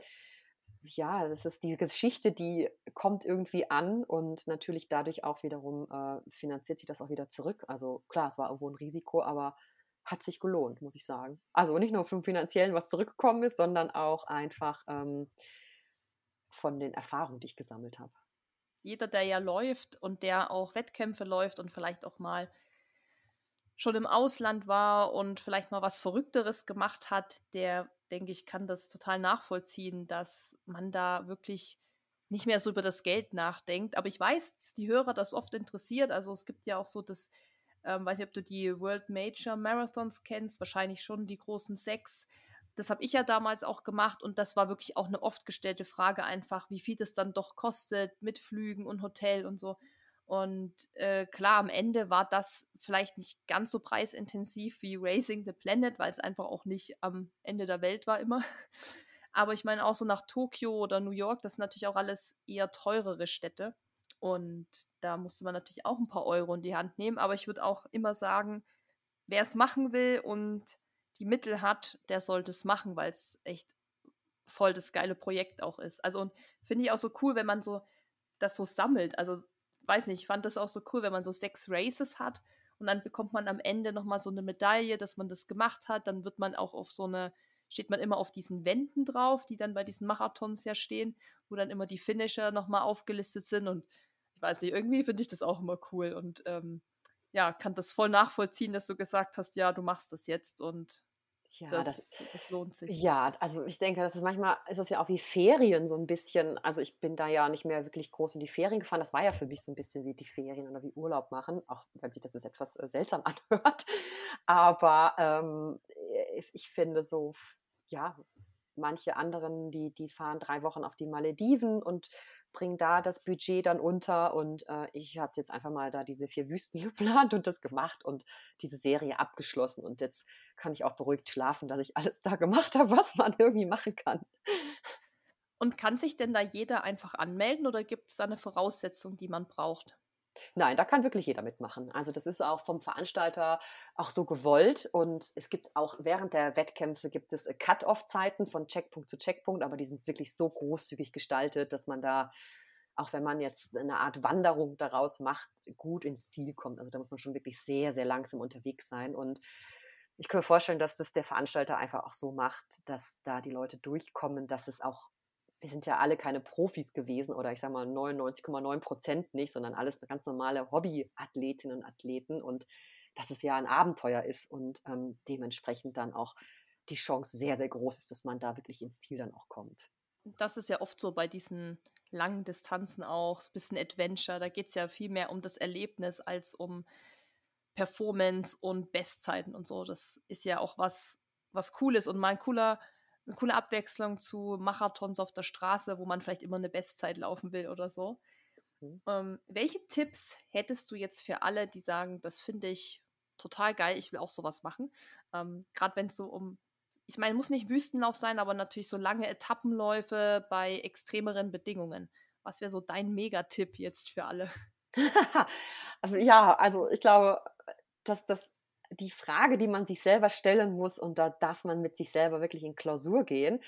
ja, das ist die Geschichte, die kommt irgendwie an und natürlich dadurch auch wiederum äh, finanziert sich das auch wieder zurück. Also klar, es war irgendwo ein Risiko, aber hat sich gelohnt, muss ich sagen. Also nicht nur vom finanziellen, was zurückgekommen ist, sondern auch einfach ähm, von den Erfahrungen, die ich gesammelt habe. Jeder, der ja läuft und der auch Wettkämpfe läuft und vielleicht auch mal schon im Ausland war und vielleicht mal was Verrückteres gemacht hat, der denke ich, kann das total nachvollziehen, dass man da wirklich nicht mehr so über das Geld nachdenkt. Aber ich weiß, dass die Hörer das oft interessiert. Also es gibt ja auch so das, ähm, weiß nicht, ob du die World Major Marathons kennst, wahrscheinlich schon die großen sechs. Das habe ich ja damals auch gemacht und das war wirklich auch eine oft gestellte Frage einfach, wie viel das dann doch kostet mit Flügen und Hotel und so. Und äh, klar, am Ende war das vielleicht nicht ganz so preisintensiv wie Racing the Planet, weil es einfach auch nicht am Ende der Welt war immer. Aber ich meine auch so nach Tokio oder New York, das sind natürlich auch alles eher teurere Städte. Und da musste man natürlich auch ein paar Euro in die Hand nehmen. Aber ich würde auch immer sagen, wer es machen will und die Mittel hat, der sollte es machen, weil es echt voll das geile Projekt auch ist. Also finde ich auch so cool, wenn man so das so sammelt. Also weiß nicht, ich fand das auch so cool, wenn man so sechs Races hat und dann bekommt man am Ende nochmal so eine Medaille, dass man das gemacht hat. Dann wird man auch auf so eine, steht man immer auf diesen Wänden drauf, die dann bei diesen Marathons ja stehen, wo dann immer die Finisher nochmal aufgelistet sind und ich weiß nicht, irgendwie finde ich das auch immer cool und ähm, ja, kann das voll nachvollziehen, dass du gesagt hast, ja, du machst das jetzt und ja, das, das, das, lohnt sich. Ja, also ich denke, das ist manchmal ist es ja auch wie Ferien so ein bisschen. Also ich bin da ja nicht mehr wirklich groß in die Ferien gefahren. Das war ja für mich so ein bisschen wie die Ferien oder wie Urlaub machen, auch wenn sich das jetzt etwas äh, seltsam anhört. Aber ähm, ich, ich finde so, ja, manche anderen, die, die fahren drei Wochen auf die Malediven und bringen da das Budget dann unter. Und äh, ich habe jetzt einfach mal da diese vier Wüsten geplant und das gemacht und diese Serie abgeschlossen. Und jetzt kann ich auch beruhigt schlafen, dass ich alles da gemacht habe, was man irgendwie machen kann. Und kann sich denn da jeder einfach anmelden oder gibt es da eine Voraussetzung, die man braucht? Nein, da kann wirklich jeder mitmachen. Also das ist auch vom Veranstalter auch so gewollt und es gibt auch während der Wettkämpfe gibt es äh, Cut-off-Zeiten von Checkpunkt zu Checkpunkt, aber die sind wirklich so großzügig gestaltet, dass man da auch wenn man jetzt eine Art Wanderung daraus macht, gut ins Ziel kommt. Also da muss man schon wirklich sehr, sehr langsam unterwegs sein und ich kann mir vorstellen, dass das der Veranstalter einfach auch so macht, dass da die Leute durchkommen, dass es auch wir sind ja alle keine Profis gewesen oder ich sage mal 99,9 Prozent nicht, sondern alles ganz normale Hobbyathletinnen und Athleten und dass es ja ein Abenteuer ist und ähm, dementsprechend dann auch die Chance sehr, sehr groß ist, dass man da wirklich ins Ziel dann auch kommt. Das ist ja oft so bei diesen langen Distanzen auch, ein bisschen Adventure. Da geht es ja viel mehr um das Erlebnis als um Performance und Bestzeiten und so. Das ist ja auch was, was cool ist und mal ein cooler eine coole Abwechslung zu Marathons auf der Straße, wo man vielleicht immer eine Bestzeit laufen will oder so. Mhm. Ähm, welche Tipps hättest du jetzt für alle, die sagen, das finde ich total geil, ich will auch sowas machen? Ähm, Gerade wenn es so um, ich meine, muss nicht Wüstenlauf sein, aber natürlich so lange Etappenläufe bei extremeren Bedingungen. Was wäre so dein Megatipp jetzt für alle? also ja, also ich glaube, dass das die Frage, die man sich selber stellen muss, und da darf man mit sich selber wirklich in Klausur gehen,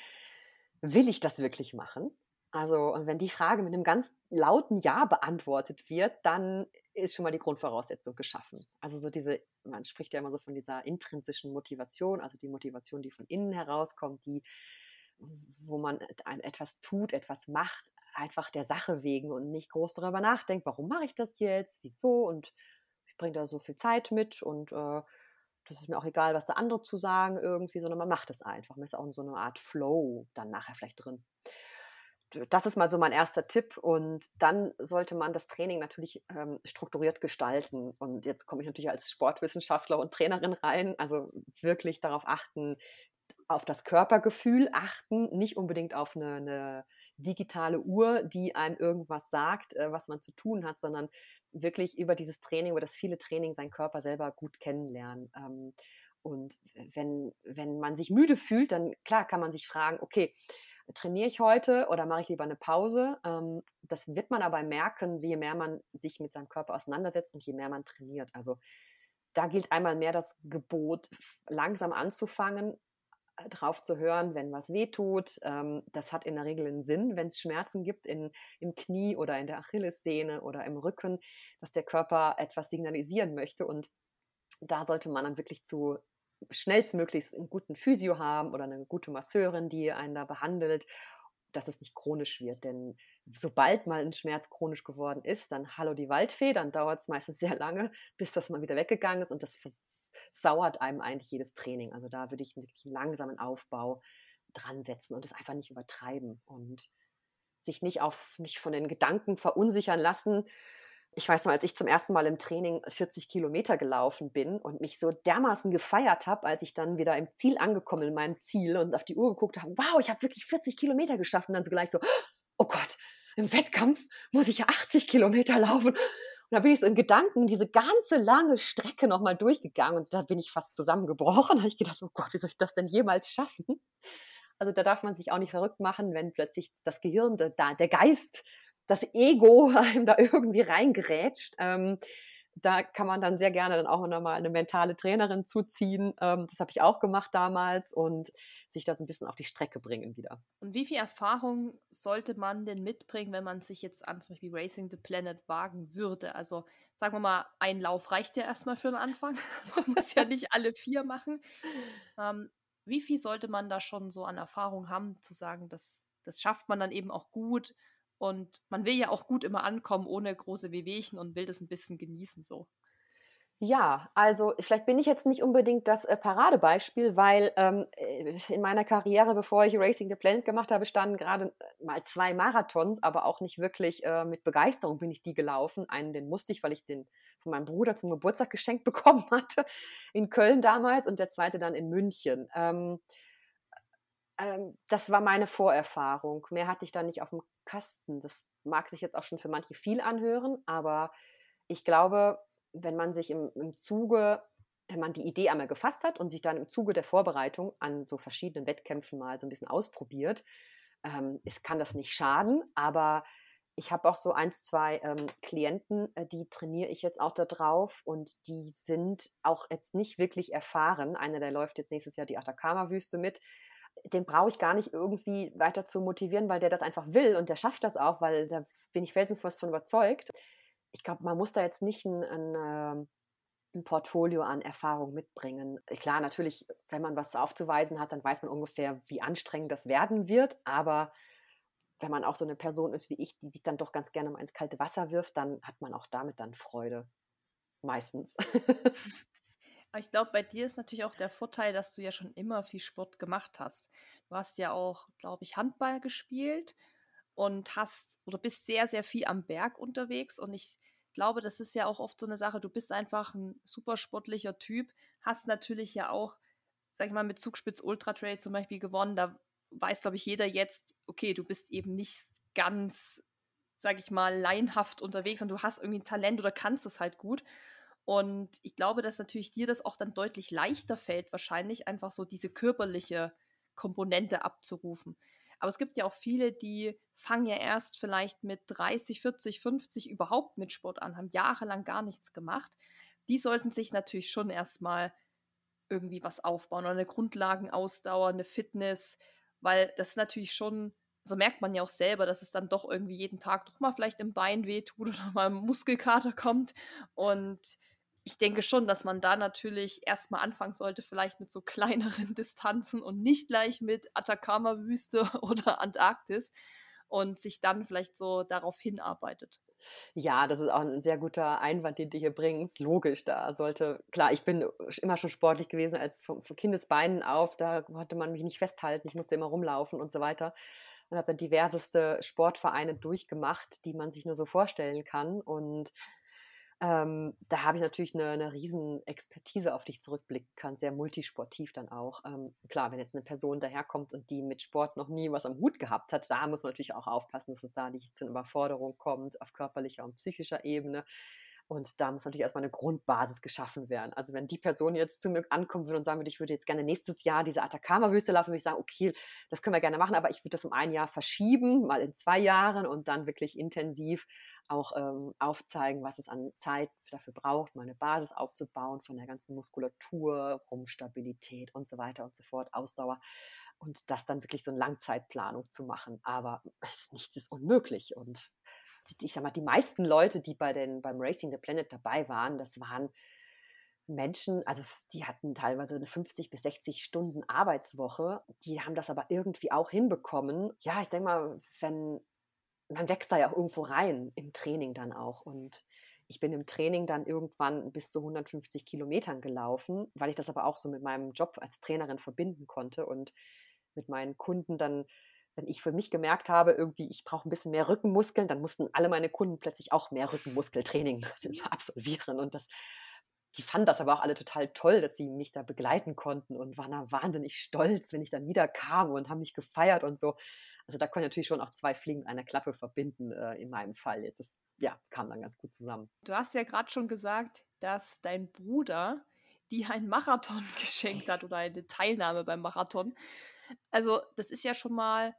will ich das wirklich machen? Also, und wenn die Frage mit einem ganz lauten Ja beantwortet wird, dann ist schon mal die Grundvoraussetzung geschaffen. Also so diese, man spricht ja immer so von dieser intrinsischen Motivation, also die Motivation, die von innen herauskommt, die, wo man etwas tut, etwas macht, einfach der Sache wegen und nicht groß darüber nachdenkt, warum mache ich das jetzt, wieso und ich bringe da so viel Zeit mit und äh, das ist mir auch egal, was da andere zu sagen irgendwie, sondern man macht es einfach. Man ist auch in so einer Art Flow dann nachher vielleicht drin. Das ist mal so mein erster Tipp. Und dann sollte man das Training natürlich ähm, strukturiert gestalten. Und jetzt komme ich natürlich als Sportwissenschaftler und Trainerin rein. Also wirklich darauf achten, auf das Körpergefühl achten, nicht unbedingt auf eine, eine digitale Uhr, die einem irgendwas sagt, äh, was man zu tun hat, sondern wirklich über dieses Training, über das viele Training seinen Körper selber gut kennenlernen. Ähm, und wenn, wenn man sich müde fühlt, dann klar kann man sich fragen, okay, trainiere ich heute oder mache ich lieber eine Pause? Ähm, das wird man aber merken, je mehr man sich mit seinem Körper auseinandersetzt und je mehr man trainiert. Also da gilt einmal mehr das Gebot, langsam anzufangen, drauf zu hören, wenn was wehtut. Ähm, das hat in der Regel einen Sinn, wenn es Schmerzen gibt in, im Knie oder in der Achillessehne oder im Rücken, dass der Körper etwas signalisieren möchte. Und da sollte man dann wirklich zu schnellstmöglichst einen guten Physio haben oder eine gute Masseurin, die einen da behandelt, dass es nicht chronisch wird. Denn sobald mal ein Schmerz chronisch geworden ist, dann hallo die Waldfee, dann dauert es meistens sehr lange, bis das mal wieder weggegangen ist und das sauert einem eigentlich jedes Training. Also da würde ich wirklich einen langsamen Aufbau dran setzen und es einfach nicht übertreiben und sich nicht auf nicht von den Gedanken verunsichern lassen. Ich weiß noch, als ich zum ersten Mal im Training 40 Kilometer gelaufen bin und mich so dermaßen gefeiert habe, als ich dann wieder im Ziel angekommen, in meinem Ziel und auf die Uhr geguckt habe, wow, ich habe wirklich 40 Kilometer geschafft und dann so gleich so, oh Gott, im Wettkampf muss ich ja 80 Kilometer laufen. Und da bin ich so in Gedanken diese ganze lange Strecke nochmal durchgegangen und da bin ich fast zusammengebrochen. Da habe ich gedacht, oh Gott, wie soll ich das denn jemals schaffen? Also da darf man sich auch nicht verrückt machen, wenn plötzlich das Gehirn, der, der Geist, das Ego einem da irgendwie reingerätscht. Ähm, da kann man dann sehr gerne dann auch nochmal eine mentale Trainerin zuziehen. Ähm, das habe ich auch gemacht damals und sich das ein bisschen auf die Strecke bringen wieder. Und wie viel Erfahrung sollte man denn mitbringen, wenn man sich jetzt an zum Beispiel Racing the Planet wagen würde? Also sagen wir mal, ein Lauf reicht ja erstmal für den Anfang. man muss ja nicht alle vier machen. Ähm, wie viel sollte man da schon so an Erfahrung haben, zu sagen, das, das schafft man dann eben auch gut und man will ja auch gut immer ankommen, ohne große Wehwehchen und will das ein bisschen genießen so. Ja, also vielleicht bin ich jetzt nicht unbedingt das äh, Paradebeispiel, weil ähm, äh, in meiner Karriere, bevor ich Racing the Planet gemacht habe, standen gerade äh, mal zwei Marathons, aber auch nicht wirklich äh, mit Begeisterung bin ich die gelaufen. Einen, den musste ich, weil ich den von meinem Bruder zum Geburtstag geschenkt bekommen hatte, in Köln damals, und der zweite dann in München. Ähm, ähm, das war meine Vorerfahrung. Mehr hatte ich da nicht auf dem Kasten. Das mag sich jetzt auch schon für manche viel anhören, aber ich glaube, wenn man sich im, im Zuge, wenn man die Idee einmal gefasst hat und sich dann im Zuge der Vorbereitung an so verschiedenen Wettkämpfen mal so ein bisschen ausprobiert, ähm, es kann das nicht schaden, aber ich habe auch so eins, zwei ähm, Klienten, äh, die trainiere ich jetzt auch da drauf und die sind auch jetzt nicht wirklich erfahren. Einer, der läuft jetzt nächstes Jahr die Atacama-Wüste mit den brauche ich gar nicht irgendwie weiter zu motivieren, weil der das einfach will und der schafft das auch, weil da bin ich felsenfest von überzeugt. Ich glaube, man muss da jetzt nicht ein, ein, ähm, ein, Portfolio an Erfahrung mitbringen. Klar, natürlich, wenn man was aufzuweisen hat, dann weiß man ungefähr, wie anstrengend das werden wird, aber wenn man auch so eine Person ist wie ich, die sich dann doch ganz gerne mal ins kalte Wasser wirft, dann hat man auch damit dann Freude. Meistens. Aber ich glaube, bei dir ist natürlich auch der Vorteil, dass du ja schon immer viel Sport gemacht hast. Du hast ja auch, glaube ich, Handball gespielt und hast oder bist sehr, sehr viel am Berg unterwegs. Und ich glaube, das ist ja auch oft so eine Sache. Du bist einfach ein super sportlicher Typ, hast natürlich ja auch, sag ich mal, mit Zugspitz Ultra Trail zum Beispiel gewonnen. Da weiß, glaube ich, jeder jetzt, okay, du bist eben nicht ganz, sag ich mal, laienhaft unterwegs und du hast irgendwie ein Talent oder kannst es halt gut. Und ich glaube, dass natürlich dir das auch dann deutlich leichter fällt, wahrscheinlich einfach so diese körperliche Komponente abzurufen. Aber es gibt ja auch viele, die fangen ja erst vielleicht mit 30, 40, 50 überhaupt mit Sport an, haben jahrelang gar nichts gemacht. Die sollten sich natürlich schon erstmal irgendwie was aufbauen oder eine Grundlagenausdauer, eine Fitness, weil das natürlich schon, so merkt man ja auch selber, dass es dann doch irgendwie jeden Tag doch mal vielleicht im Bein wehtut oder mal ein Muskelkater kommt. Und ich denke schon, dass man da natürlich erstmal anfangen sollte, vielleicht mit so kleineren Distanzen und nicht gleich mit Atacama-Wüste oder Antarktis und sich dann vielleicht so darauf hinarbeitet. Ja, das ist auch ein sehr guter Einwand, den du hier bringst. Logisch, da sollte, klar, ich bin immer schon sportlich gewesen, als von, Kindesbeinen auf, da konnte man mich nicht festhalten, ich musste immer rumlaufen und so weiter. Und habe dann diverseste Sportvereine durchgemacht, die man sich nur so vorstellen kann. Und ähm, da habe ich natürlich eine, eine riesen Expertise auf dich zurückblicken kann, sehr multisportiv dann auch. Ähm, klar, wenn jetzt eine Person daherkommt und die mit Sport noch nie was am Hut gehabt hat, da muss man natürlich auch aufpassen, dass es da nicht zu einer Überforderung kommt auf körperlicher und psychischer Ebene. Und da muss natürlich erstmal eine Grundbasis geschaffen werden. Also wenn die Person jetzt zu mir ankommen würde und sagen würde, ich würde jetzt gerne nächstes Jahr diese Atacama-Wüste laufen, würde ich sagen, okay, das können wir gerne machen, aber ich würde das um ein Jahr verschieben, mal in zwei Jahren und dann wirklich intensiv auch ähm, aufzeigen, was es an Zeit dafür braucht, mal eine Basis aufzubauen von der ganzen Muskulatur, Rumpfstabilität und so weiter und so fort, Ausdauer und das dann wirklich so eine Langzeitplanung zu machen. Aber nichts ist unmöglich und ich sag mal, die meisten Leute, die bei den, beim Racing the Planet dabei waren, das waren Menschen, also die hatten teilweise eine 50 bis 60 Stunden Arbeitswoche, die haben das aber irgendwie auch hinbekommen. Ja, ich denke mal, wenn man wächst da ja auch irgendwo rein im Training dann auch. Und ich bin im Training dann irgendwann bis zu 150 Kilometern gelaufen, weil ich das aber auch so mit meinem Job als Trainerin verbinden konnte und mit meinen Kunden dann wenn ich für mich gemerkt habe, irgendwie, ich brauche ein bisschen mehr Rückenmuskeln, dann mussten alle meine Kunden plötzlich auch mehr Rückenmuskeltraining absolvieren. Und das, die fanden das aber auch alle total toll, dass sie mich da begleiten konnten und waren da wahnsinnig stolz, wenn ich dann wieder kam und haben mich gefeiert und so. Also da konnte ich natürlich schon auch zwei Fliegen mit einer Klappe verbinden äh, in meinem Fall. Jetzt ist, ja, kam dann ganz gut zusammen. Du hast ja gerade schon gesagt, dass dein Bruder dir einen Marathon geschenkt hat oder eine Teilnahme beim Marathon. Also das ist ja schon mal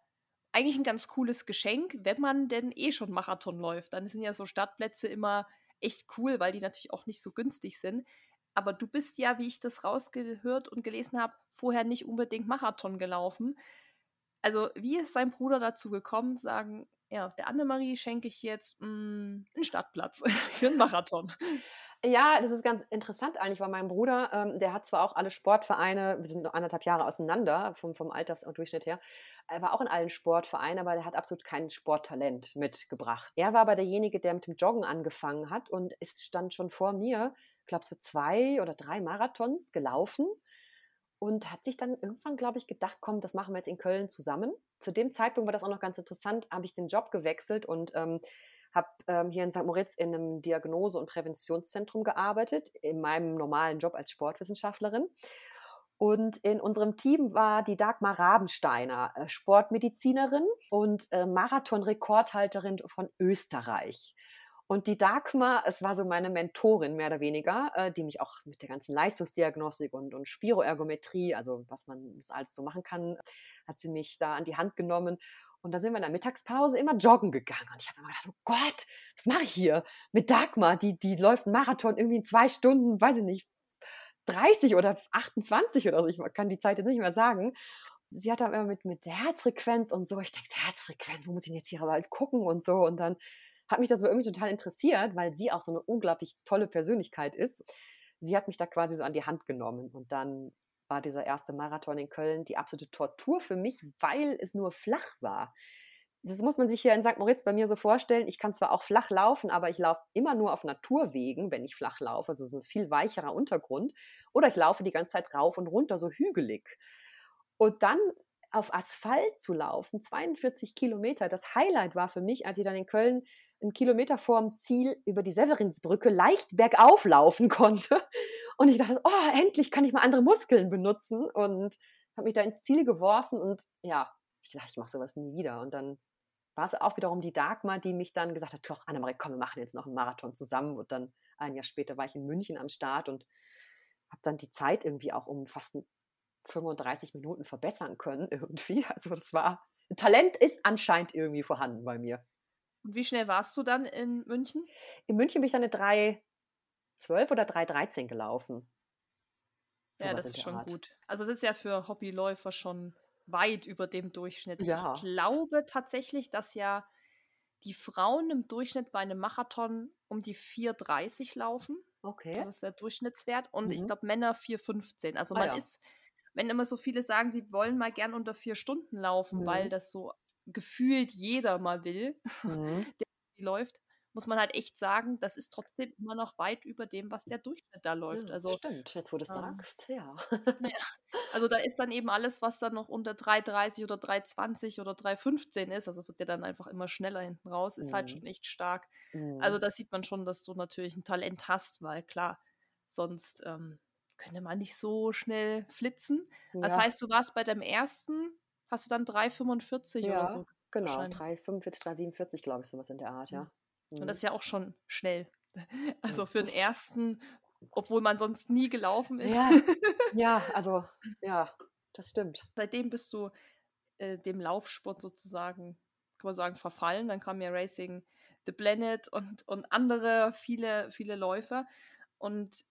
eigentlich ein ganz cooles Geschenk, wenn man denn eh schon Marathon läuft. Dann sind ja so Startplätze immer echt cool, weil die natürlich auch nicht so günstig sind. Aber du bist ja, wie ich das rausgehört und gelesen habe, vorher nicht unbedingt Marathon gelaufen. Also, wie ist sein Bruder dazu gekommen, sagen, ja, der Annemarie schenke ich jetzt mh, hm, einen Startplatz für einen Marathon? Ja, das ist ganz interessant eigentlich, weil mein Bruder, ähm, der hat zwar auch alle Sportvereine, wir sind nur anderthalb Jahre auseinander vom, vom Altersdurchschnitt her, er war auch in allen Sportvereinen, aber er hat absolut kein Sporttalent mitgebracht. Er war aber derjenige, der mit dem Joggen angefangen hat und ist stand schon vor mir, glaube so zwei oder drei Marathons gelaufen und hat sich dann irgendwann, glaube ich, gedacht, komm, das machen wir jetzt in Köln zusammen. Zu dem Zeitpunkt war das auch noch ganz interessant, habe ich den Job gewechselt und ähm, habe ähm, hier in St. Moritz in einem Diagnose- und Präventionszentrum gearbeitet, in meinem normalen Job als Sportwissenschaftlerin. Und in unserem Team war die Dagmar Rabensteiner, äh, Sportmedizinerin und äh, Marathon-Rekordhalterin von Österreich. Und die Dagmar, es war so meine Mentorin mehr oder weniger, äh, die mich auch mit der ganzen Leistungsdiagnostik und, und Spiroergometrie, also was man alles so machen kann, hat sie mich da an die Hand genommen. Und da sind wir in der Mittagspause immer joggen gegangen. Und ich habe immer gedacht, oh Gott, was mache ich hier mit Dagmar? Die, die läuft einen Marathon irgendwie in zwei Stunden, weiß ich nicht, 30 oder 28 oder so. Ich kann die Zeit jetzt nicht mehr sagen. Sie hat dann immer mit, mit der Herzfrequenz und so. Ich denke, Herzfrequenz, wo muss ich denn jetzt hier aber halt gucken und so. Und dann hat mich das so irgendwie total interessiert, weil sie auch so eine unglaublich tolle Persönlichkeit ist. Sie hat mich da quasi so an die Hand genommen. Und dann war dieser erste Marathon in Köln die absolute Tortur für mich, weil es nur flach war. Das muss man sich hier in St. Moritz bei mir so vorstellen. Ich kann zwar auch flach laufen, aber ich laufe immer nur auf Naturwegen, wenn ich flach laufe. Also so ein viel weicherer Untergrund. Oder ich laufe die ganze Zeit rauf und runter, so hügelig. Und dann auf Asphalt zu laufen, 42 Kilometer. Das Highlight war für mich, als ich dann in Köln einen Kilometer vorm Ziel über die Severinsbrücke leicht bergauf laufen konnte. Und ich dachte, oh, endlich kann ich mal andere Muskeln benutzen. Und habe mich da ins Ziel geworfen und ja, ich dachte, ich mache sowas nie wieder. Und dann war es auch wiederum die Dagmar, die mich dann gesagt hat, doch, Annemarie, komm, wir machen jetzt noch einen Marathon zusammen. Und dann ein Jahr später war ich in München am Start und habe dann die Zeit irgendwie auch um fast 35 Minuten verbessern können irgendwie. Also das war, Talent ist anscheinend irgendwie vorhanden bei mir. Und wie schnell warst du dann in München? In München bin ich dann eine 3,12 oder 3,13 gelaufen. So ja, das ist schon Art. gut. Also es ist ja für Hobbyläufer schon weit über dem Durchschnitt. Ja. Ich glaube tatsächlich, dass ja die Frauen im Durchschnitt bei einem Marathon um die 4,30 laufen. Okay. Das ist der Durchschnittswert. Und mhm. ich glaube Männer 4,15. Also ah, man ja. ist wenn immer so viele sagen, sie wollen mal gern unter vier Stunden laufen, mhm. weil das so gefühlt jeder mal will, mhm. der läuft, muss man halt echt sagen, das ist trotzdem immer noch weit über dem, was der Durchschnitt da läuft. Also, Stimmt, jetzt wo du es ähm, sagst, ja. ja. Also da ist dann eben alles, was dann noch unter 3,30 oder 3,20 oder 3,15 ist, also wird der dann einfach immer schneller hinten raus, ist halt mhm. halt schon echt stark. Mhm. Also da sieht man schon, dass du natürlich ein Talent hast, weil klar, sonst ähm, könnte man nicht so schnell flitzen. Ja. Das heißt, du warst bei deinem ersten, hast du dann 3,45 ja, oder so? Genau, 3,45, 3,47, glaube ich, sowas in der Art, ja. Mhm. Und das ist ja auch schon schnell. Also für den ersten, obwohl man sonst nie gelaufen ist. Ja, ja also, ja, das stimmt. Seitdem bist du äh, dem Laufsport sozusagen, kann man sagen, verfallen. Dann kam ja Racing the Planet und, und andere, viele, viele Läufer. Und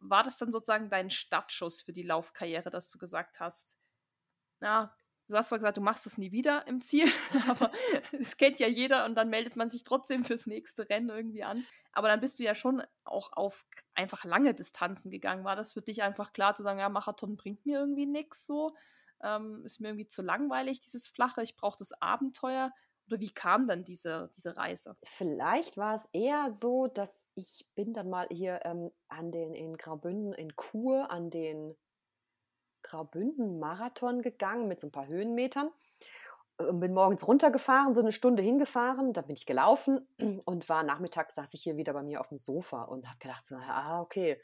war das dann sozusagen dein Startschuss für die Laufkarriere, dass du gesagt hast, na, du hast zwar gesagt, du machst es nie wieder im Ziel, aber es kennt ja jeder und dann meldet man sich trotzdem fürs nächste Rennen irgendwie an. Aber dann bist du ja schon auch auf einfach lange Distanzen gegangen. War das für dich einfach klar zu sagen, ja, Marathon bringt mir irgendwie nichts so? Ähm, ist mir irgendwie zu langweilig, dieses Flache, ich brauche das Abenteuer. Oder wie kam dann diese, diese Reise? Vielleicht war es eher so, dass ich bin dann mal hier ähm, an den in Graubünden in Kur an den Graubünden Marathon gegangen mit so ein paar Höhenmetern. äh, bin morgens runtergefahren, so eine Stunde hingefahren, dann bin ich gelaufen und war nachmittags saß ich hier wieder bei mir auf dem Sofa und habe gedacht so, ah, okay,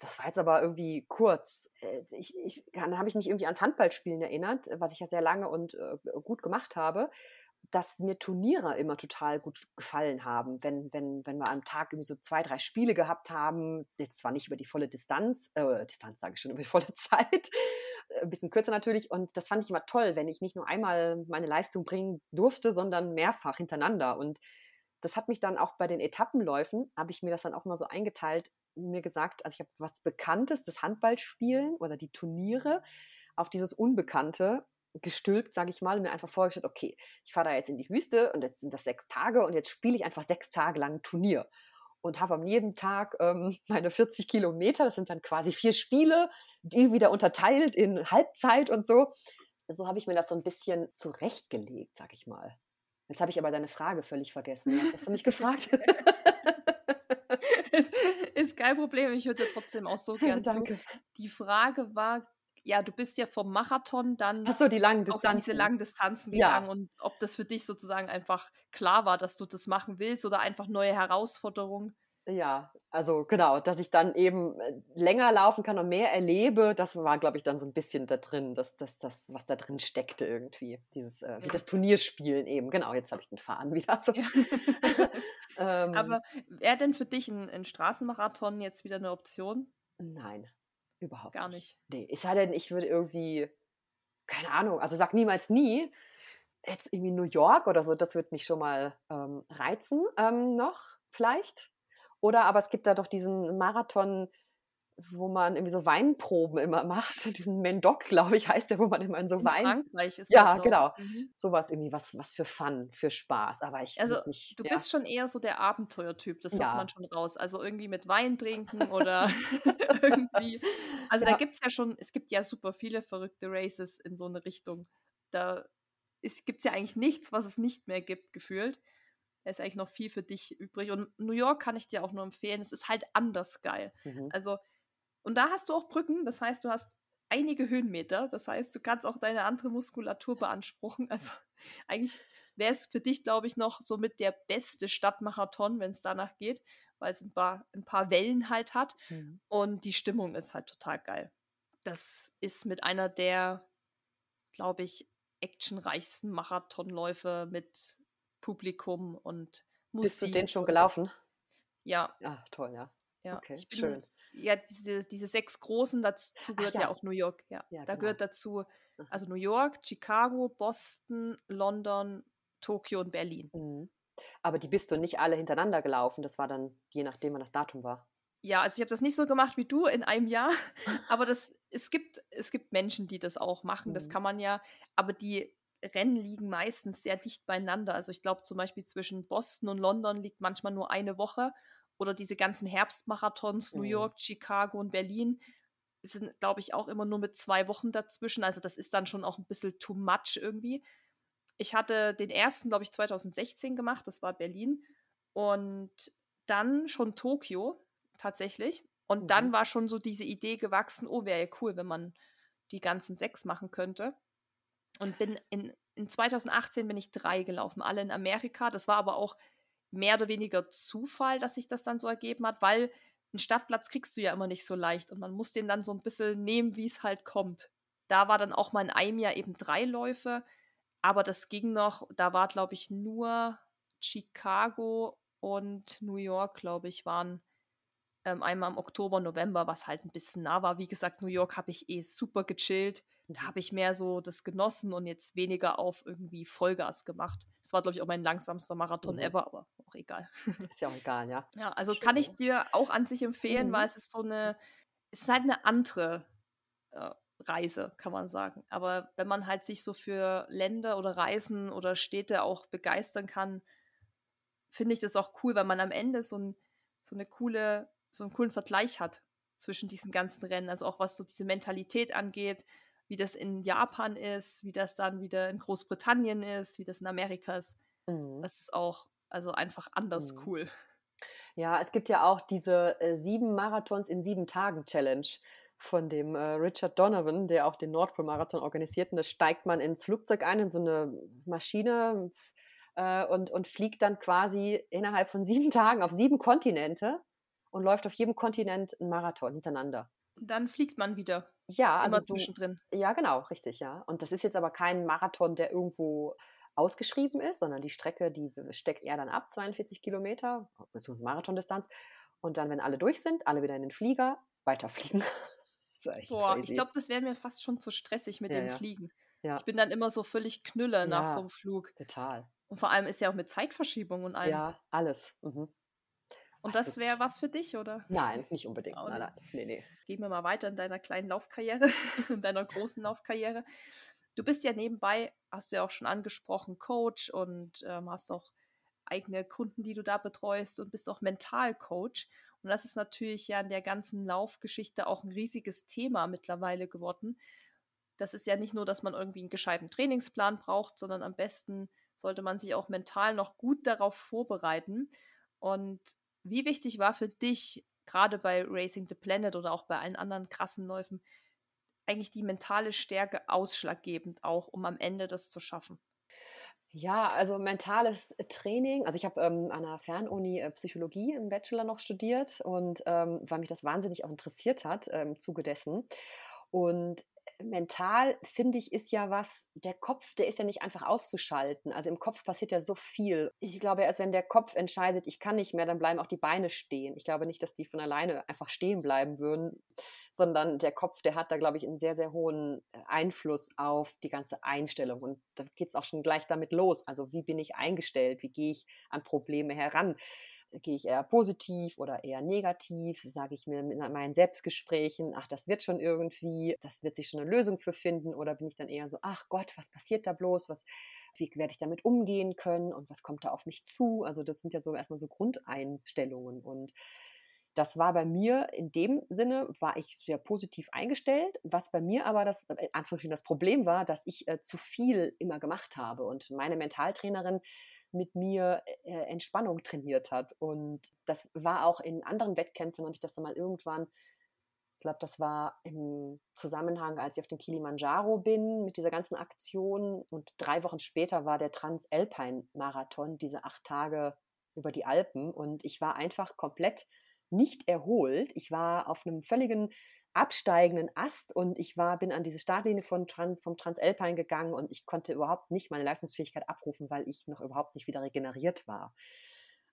das war jetzt aber irgendwie kurz. Äh, ich, ich, dann habe ich mich irgendwie ans Handballspielen erinnert, was ich ja sehr lange und äh, gut gemacht habe dass mir Turniere immer total gut gefallen haben, wenn, wenn, wenn wir am Tag irgendwie so zwei, drei Spiele gehabt haben, jetzt zwar nicht über die volle Distanz, äh, Distanz sage ich schon, über die volle Zeit, äh, ein bisschen kürzer natürlich, und das fand ich immer toll, wenn ich nicht nur einmal meine Leistung bringen durfte, sondern mehrfach hintereinander. Und das hat mich dann auch bei den Etappenläufen, habe ich mir das dann auch mal so eingeteilt, mir gesagt, also ich habe was Bekanntes, das Handballspielen oder die Turniere, auf dieses Unbekannte gestülpt, sage ich mal, und mir einfach vorgestellt, okay, ich fahre da jetzt in die Wüste und jetzt sind das sechs Tage und jetzt spiele ich einfach sechs Tage lang ein Turnier und habe am jeden Tag ähm, meine 40 Kilometer, das sind dann quasi vier Spiele, die wieder unterteilt in Halbzeit und so. So habe ich mir das so ein bisschen zurechtgelegt, sag ich mal. Jetzt habe ich aber deine Frage völlig vergessen. Was hast du mich gefragt? ist kein Problem, ich höre dir trotzdem auch so gern Danke. zu. Die Frage war, ja, du bist ja vom Marathon dann Ach so, die langen auf diese langen Distanzen Ja. gegangen und ob das für dich sozusagen einfach klar war, dass du das machen willst oder einfach neue Herausforderungen. Ja, also genau, dass ich dann eben äh, länger laufen kann und mehr erlebe, das war, glaube ich, dann so ein bisschen da drin, das, das, das, was da drin steckte irgendwie. Dieses, äh, wie Ja. das Turnierspielen eben. Genau, jetzt habe ich den Faden wieder. So. Ja. ähm, Aber wäre denn für dich ein, ein Straßenmarathon jetzt wieder eine Option? nein, überhaupt Gar nicht. nicht. Nee, es sei denn, ich würde irgendwie, keine Ahnung, also sag niemals nie, jetzt irgendwie New York oder so, das würde mich schon mal ähm, reizen ähm, noch, vielleicht. Oder aber es gibt da doch diesen Marathon, wo man irgendwie so Weinproben immer macht. Diesen Mendoc, glaube ich, heißt der, wo man immer in so In Wein. Frankreich ist Ja, das, genau. Mhm. Sowas irgendwie, was, was für Fun, für Spaß. Aber ich Also, nicht. Du ja. bist schon eher so der Abenteuertyp, das hört Ja. man schon raus. Also irgendwie mit Wein trinken oder irgendwie. Also da Ja. gibt es ja schon, es gibt ja super viele verrückte Races in so eine Richtung. Da gibt es ja eigentlich nichts, was es nicht mehr gibt, gefühlt. Da ist eigentlich noch viel für dich übrig. Und New York kann ich dir auch nur empfehlen. Es ist halt anders geil. Mhm. Also, und da hast du auch Brücken, das heißt, du hast einige Höhenmeter, das heißt, du kannst auch deine andere Muskulatur beanspruchen. Also, eigentlich wäre es für dich, glaube ich, noch so mit der beste Stadtmarathon, wenn es danach geht, weil es ein paar, ein paar Wellen halt hat Mhm. und die Stimmung ist halt total geil. Das ist mit einer der, glaube ich, actionreichsten Marathonläufe mit Publikum und Musik. Bist du den schon gelaufen? Ja, Ah, toll, ja. ja. Okay, ich bin, schön. Ja, diese, diese sechs großen, dazu gehört ja. ja. auch New York. Ja, Ja, da genau. gehört dazu, also New York, Chicago, Boston, London, Tokio und Berlin. Mhm. Aber die bist du nicht alle hintereinander gelaufen. Das war dann, je nachdem, wann das Datum war. Ja, also ich habe das nicht so gemacht wie du in einem Jahr, aber das, es, gibt, es gibt Menschen, die das auch machen, das Mhm. kann man ja, aber die Rennen liegen meistens sehr dicht beieinander. Also ich glaube zum Beispiel zwischen Boston und London liegt manchmal nur eine Woche oder diese ganzen Herbstmarathons, New Mhm. York, Chicago und Berlin, sind, glaube ich, auch immer nur mit zwei Wochen dazwischen. Also das ist dann schon auch ein bisschen too much irgendwie. Ich hatte den ersten, glaube ich, 2016 gemacht, das war Berlin. Und dann schon Tokio, tatsächlich. Und Mhm. dann war schon so diese Idee gewachsen, oh, wäre ja cool, wenn man die ganzen sechs machen könnte. Und bin in, in 2018 bin ich drei gelaufen, alle in Amerika. Das war aber auch mehr oder weniger Zufall, dass sich das dann so ergeben hat, weil einen Stadtplatz kriegst du ja immer nicht so leicht und man muss den dann so ein bisschen nehmen, wie es halt kommt. Da war dann auch mal in einem Jahr eben drei Läufe, aber das ging noch, da war glaube ich nur Chicago und New York, glaube ich, waren ähm, einmal im Oktober, November, was halt ein bisschen nah war. Wie gesagt, New York habe ich eh super gechillt. Da habe ich mehr so das genossen und jetzt weniger auf irgendwie Vollgas gemacht. Das war, glaube ich, auch mein langsamster Marathon Mhm. ever, aber auch egal. Ist ja auch egal, ja. Ja, also kann ich Schön. dir auch an sich empfehlen, Mhm. weil es ist so eine, es ist halt eine andere äh, Reise, kann man sagen. Aber wenn man halt sich so für Länder oder Reisen oder Städte auch begeistern kann, finde ich das auch cool, weil man am Ende so, ein, so eine coole, so einen coolen Vergleich hat zwischen diesen ganzen Rennen. Also auch was so diese Mentalität angeht, wie das in Japan ist, wie das dann wieder in Großbritannien ist, wie das in Amerika ist. Mhm. Das ist auch also einfach anders Mhm. cool. Ja, es gibt ja auch diese äh, sieben Marathons in sieben Tagen Challenge. von dem äh, Richard Donovan, der auch den Nordpol-Marathon organisiert. Und da steigt man ins Flugzeug ein, in so eine Maschine äh, und, und fliegt dann quasi innerhalb von sieben Tagen auf sieben Kontinente und läuft auf jedem Kontinent einen Marathon hintereinander. Und dann fliegt man wieder. Ja, also zwischendrin. Ja, genau, richtig, ja. Und das ist jetzt aber kein Marathon, der irgendwo ausgeschrieben ist, sondern die Strecke, die steckt er dann ab, 42 Kilometer, beziehungsweise Marathondistanz. Und dann, wenn alle durch sind, alle wieder in den Flieger, weiterfliegen. Boah, crazy. ich glaube, das wäre mir fast schon zu stressig mit ja, dem ja. Fliegen. Ja. Ich bin dann immer so völlig knülle nach so einem Flug. Total. Und vor allem ist ja auch mit Zeitverschiebung und allem. Ja, alles. Mhm. Und das wäre was für dich, oder? Nein, nicht unbedingt. Nein, nein. Nee, nee. Gehen wir mal weiter in deiner kleinen Laufkarriere, in deiner großen Laufkarriere. Du bist ja nebenbei, hast du ja auch schon angesprochen, Coach und ähm, hast auch eigene Kunden, die du da betreust und bist auch Mentalcoach. Und das ist natürlich ja in der ganzen Laufgeschichte auch ein riesiges Thema mittlerweile geworden. Das ist ja nicht nur, dass man irgendwie einen gescheiten Trainingsplan braucht, sondern am besten sollte man sich auch mental noch gut darauf vorbereiten. Und wie wichtig war für dich, gerade bei Racing the Planet oder auch bei allen anderen krassen Läufen, eigentlich die mentale Stärke ausschlaggebend auch, um am Ende das zu schaffen? Ja, also mentales Training. Also ich habe ähm, an der Fernuni äh, Psychologie im Bachelor noch studiert und ähm, weil mich das wahnsinnig auch interessiert hat äh, im Zuge dessen. Und mental, finde ich, ist ja was, der Kopf, der ist ja nicht einfach auszuschalten. Also im Kopf passiert ja so viel. Ich glaube, erst wenn der Kopf entscheidet, ich kann nicht mehr, dann bleiben auch die Beine stehen. Ich glaube nicht, dass die von alleine einfach stehen bleiben würden, sondern der Kopf, der hat da, glaube ich, einen sehr, sehr hohen äh, Einfluss auf die ganze Einstellung. Und da geht es auch schon gleich damit los. Also wie bin ich eingestellt? Wie gehe ich an Probleme heran? gehe ich eher positiv oder eher negativ, sage ich mir in meinen Selbstgesprächen, ach, das wird schon irgendwie, das wird sich schon eine Lösung für finden oder bin ich dann eher so, ach Gott, was passiert da bloß, was, wie werde ich damit umgehen können und was kommt da auf mich zu? Also das sind ja so erstmal so Grundeinstellungen und das war bei mir in dem Sinne, war ich sehr positiv eingestellt, was bei mir aber das, äh, das Problem war, dass ich äh, zu viel immer gemacht habe und meine Mentaltrainerin mit mir äh, Entspannung trainiert hat. Und das war auch in anderen Wettkämpfen, habe ich das dann mal irgendwann, ich glaube, das war im Zusammenhang, als ich auf den Kilimanjaro bin, mit dieser ganzen Aktion. Und drei Wochen später war der Transalpine-Marathon, diese acht Tage über die Alpen. Und ich war einfach komplett nicht erholt. Ich war auf einem völligen absteigenden Ast und ich war, bin an diese Startlinie von Trans, vom Transalpine gegangen und ich konnte überhaupt nicht meine Leistungsfähigkeit abrufen, weil ich noch überhaupt nicht wieder regeneriert war.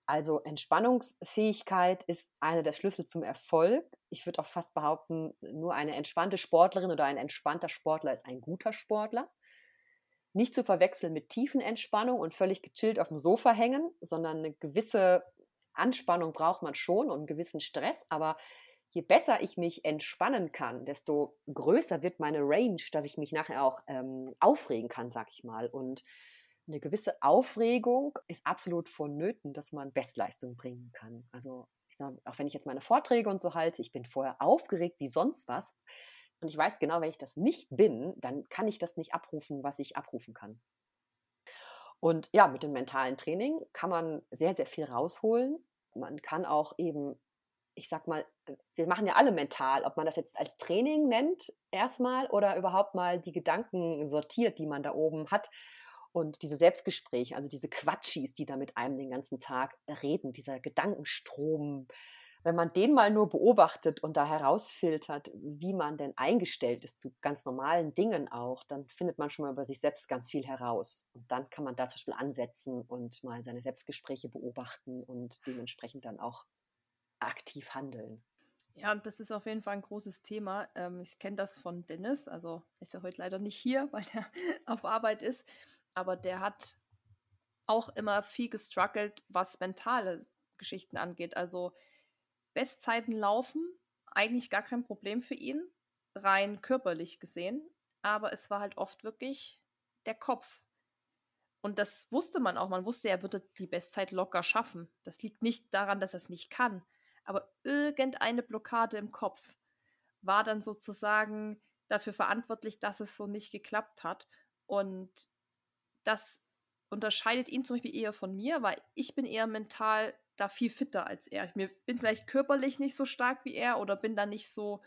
Also Entspannungsfähigkeit ist einer der Schlüssel zum Erfolg. Ich würde auch fast behaupten, nur eine entspannte Sportlerin oder ein entspannter Sportler ist ein guter Sportler. Nicht zu verwechseln mit tiefen Entspannung und völlig gechillt auf dem Sofa hängen, sondern eine gewisse Anspannung braucht man schon und einen gewissen Stress, aber je besser ich mich entspannen kann, desto größer wird meine Range, dass ich mich nachher auch ähm, aufregen kann, sag ich mal. Und eine gewisse Aufregung ist absolut vonnöten, dass man Bestleistung bringen kann. Also sag, auch wenn ich jetzt meine Vorträge und so halte, ich bin vorher aufgeregt wie sonst was. Und ich weiß genau, wenn ich das nicht bin, dann kann ich das nicht abrufen, was ich abrufen kann. Und ja, mit dem mentalen Training kann man sehr, sehr viel rausholen. Man kann auch eben ich sag mal, wir machen ja alle mental, ob man das jetzt als Training nennt, erstmal, oder überhaupt mal die Gedanken sortiert, die man da oben hat. Und diese Selbstgespräche, also diese Quatschis, die da mit einem den ganzen Tag reden, dieser Gedankenstrom, wenn man den mal nur beobachtet und da herausfiltert, wie man denn eingestellt ist zu ganz normalen Dingen auch, dann findet man schon mal über sich selbst ganz viel heraus. Und dann kann man da zum Beispiel ansetzen und mal seine Selbstgespräche beobachten und dementsprechend dann auch aktiv handeln. Ja, das ist auf jeden Fall ein großes Thema. Ähm, ich kenne das von Dennis, also ist er heute leider nicht hier, weil er auf Arbeit ist, aber der hat auch immer viel gestruggelt, was mentale Geschichten angeht. Also Bestzeiten laufen, eigentlich gar kein Problem für ihn, rein körperlich gesehen, aber es war halt oft wirklich der Kopf. Und das wusste man auch. Man wusste, er würde die Bestzeit locker schaffen. Das liegt nicht daran, dass er es nicht kann, aber irgendeine Blockade im Kopf war dann sozusagen dafür verantwortlich, dass es so nicht geklappt hat. Und das unterscheidet ihn zum Beispiel eher von mir, weil ich bin eher mental da viel fitter als er. Ich bin vielleicht körperlich nicht so stark wie er oder bin da nicht so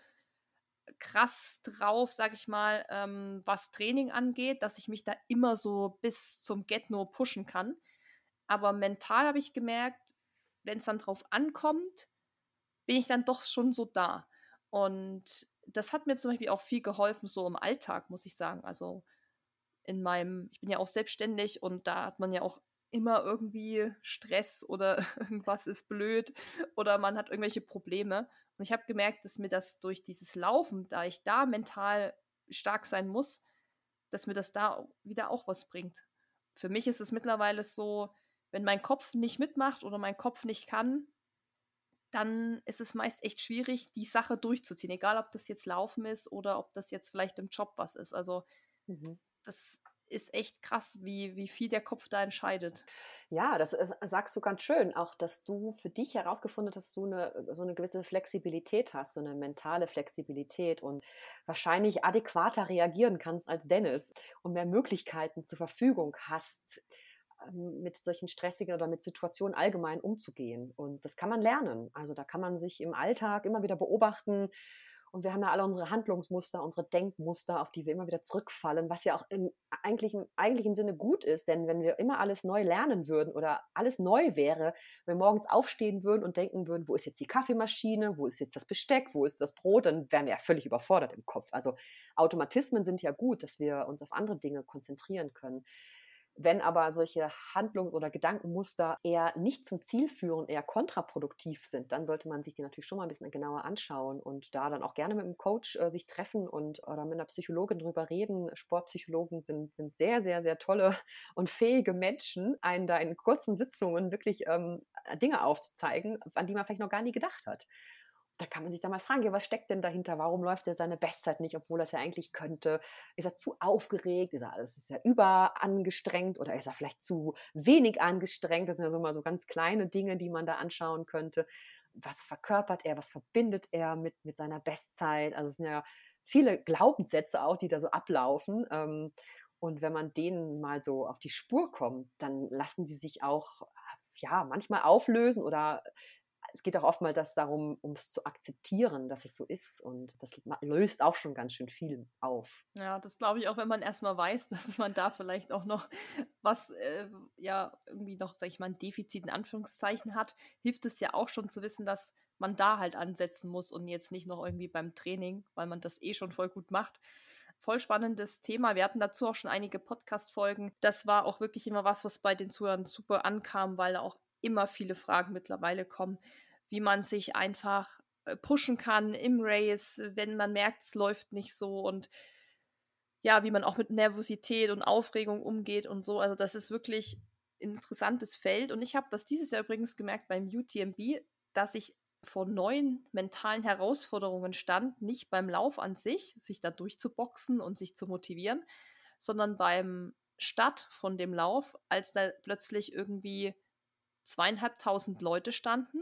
krass drauf, sag ich mal, ähm, was Training angeht, dass ich mich da immer so bis zum Get-No pushen kann. Aber mental habe ich gemerkt, wenn es dann drauf ankommt, bin ich dann doch schon so da. Und das hat mir zum Beispiel auch viel geholfen, so im Alltag, muss ich sagen. Also in meinem, ich bin ja auch selbstständig und da hat man ja auch immer irgendwie Stress oder irgendwas ist blöd oder man hat irgendwelche Probleme. Und ich habe gemerkt, dass mir das durch dieses Laufen, da ich da mental stark sein muss, dass mir das da wieder auch was bringt. Für mich ist es mittlerweile so, wenn mein Kopf nicht mitmacht oder mein Kopf nicht kann, dann ist es meist echt schwierig, die Sache durchzuziehen. Egal, ob das jetzt Laufen ist oder ob das jetzt vielleicht im Job was ist. Also mhm. das ist echt krass, wie, wie viel der Kopf da entscheidet. Ja, das ist, sagst du ganz schön. Auch, dass du für dich herausgefunden hast, dass du eine, so eine gewisse Flexibilität hast, so eine mentale Flexibilität und wahrscheinlich adäquater reagieren kannst als Dennis und mehr Möglichkeiten zur Verfügung hast, ähm, mit solchen stressigen oder mit Situationen allgemein umzugehen. Und das kann man lernen. Also da kann man sich im Alltag immer wieder beobachten. Und wir haben ja alle unsere Handlungsmuster, unsere Denkmuster, auf die wir immer wieder zurückfallen, was ja auch im eigentlichen, eigentlichen Sinne gut ist. Denn wenn wir immer alles neu lernen würden oder alles neu wäre, wenn wir morgens aufstehen würden und denken würden, wo ist jetzt die Kaffeemaschine, wo ist jetzt das Besteck, wo ist das Brot, dann wären wir ja völlig überfordert im Kopf. Also Automatismen sind ja gut, dass wir uns auf andere Dinge konzentrieren können. Wenn aber solche Handlungs- oder Gedankenmuster eher nicht zum Ziel führen, eher kontraproduktiv sind, dann sollte man sich die natürlich schon mal ein bisschen genauer anschauen und da dann auch gerne mit einem Coach äh, sich treffen und oder mit einer Psychologin drüber reden. Sportpsychologen sind, sind sehr, sehr, sehr tolle und fähige Menschen, einen da in kurzen Sitzungen wirklich ähm, Dinge aufzuzeigen, an die man vielleicht noch gar nie gedacht hat da kann man sich da mal fragen, ja, was steckt denn dahinter? Warum läuft er seine Bestzeit nicht, obwohl er es ja eigentlich könnte? Ist er zu aufgeregt? Ist er, ist er überangestrengt oder ist er vielleicht zu wenig angestrengt? Das sind ja so mal so ganz kleine Dinge, die man da anschauen könnte. Was verkörpert er? Was verbindet er mit, mit seiner Bestzeit? Also es sind ja viele Glaubenssätze auch, die da so ablaufen. Ähm, und wenn man denen mal so auf die Spur kommt, dann lassen die sich auch ja, manchmal auflösen oder es geht auch oftmals darum, um es zu akzeptieren, dass es so ist. Und das löst auch schon ganz schön viel auf. Ja, das glaube ich auch, wenn man erstmal weiß, dass man da vielleicht auch noch was, äh, ja, irgendwie noch, sag ich mal, ein Defizit in Anführungszeichen hat, hilft es ja auch schon zu wissen, dass man da halt ansetzen muss und jetzt nicht noch irgendwie beim Training, weil man das eh schon voll gut macht voll spannendes Thema. Wir hatten dazu auch schon einige Podcast-Folgen. Das war auch wirklich immer was, was bei den Zuhörern super ankam, weil auch immer viele Fragen mittlerweile kommen, wie man sich einfach äh, pushen kann im Race, wenn man merkt, es läuft nicht so und ja, wie man auch mit Nervosität und Aufregung umgeht und so. Also das ist wirklich ein interessantes Feld und ich habe das dieses Jahr übrigens gemerkt beim UTMB, dass ich vor neuen mentalen Herausforderungen stand, nicht beim Lauf an sich, sich da durchzuboxen und sich zu motivieren, sondern beim Start von dem Lauf, als da plötzlich irgendwie zweieinhalbtausend Leute standen,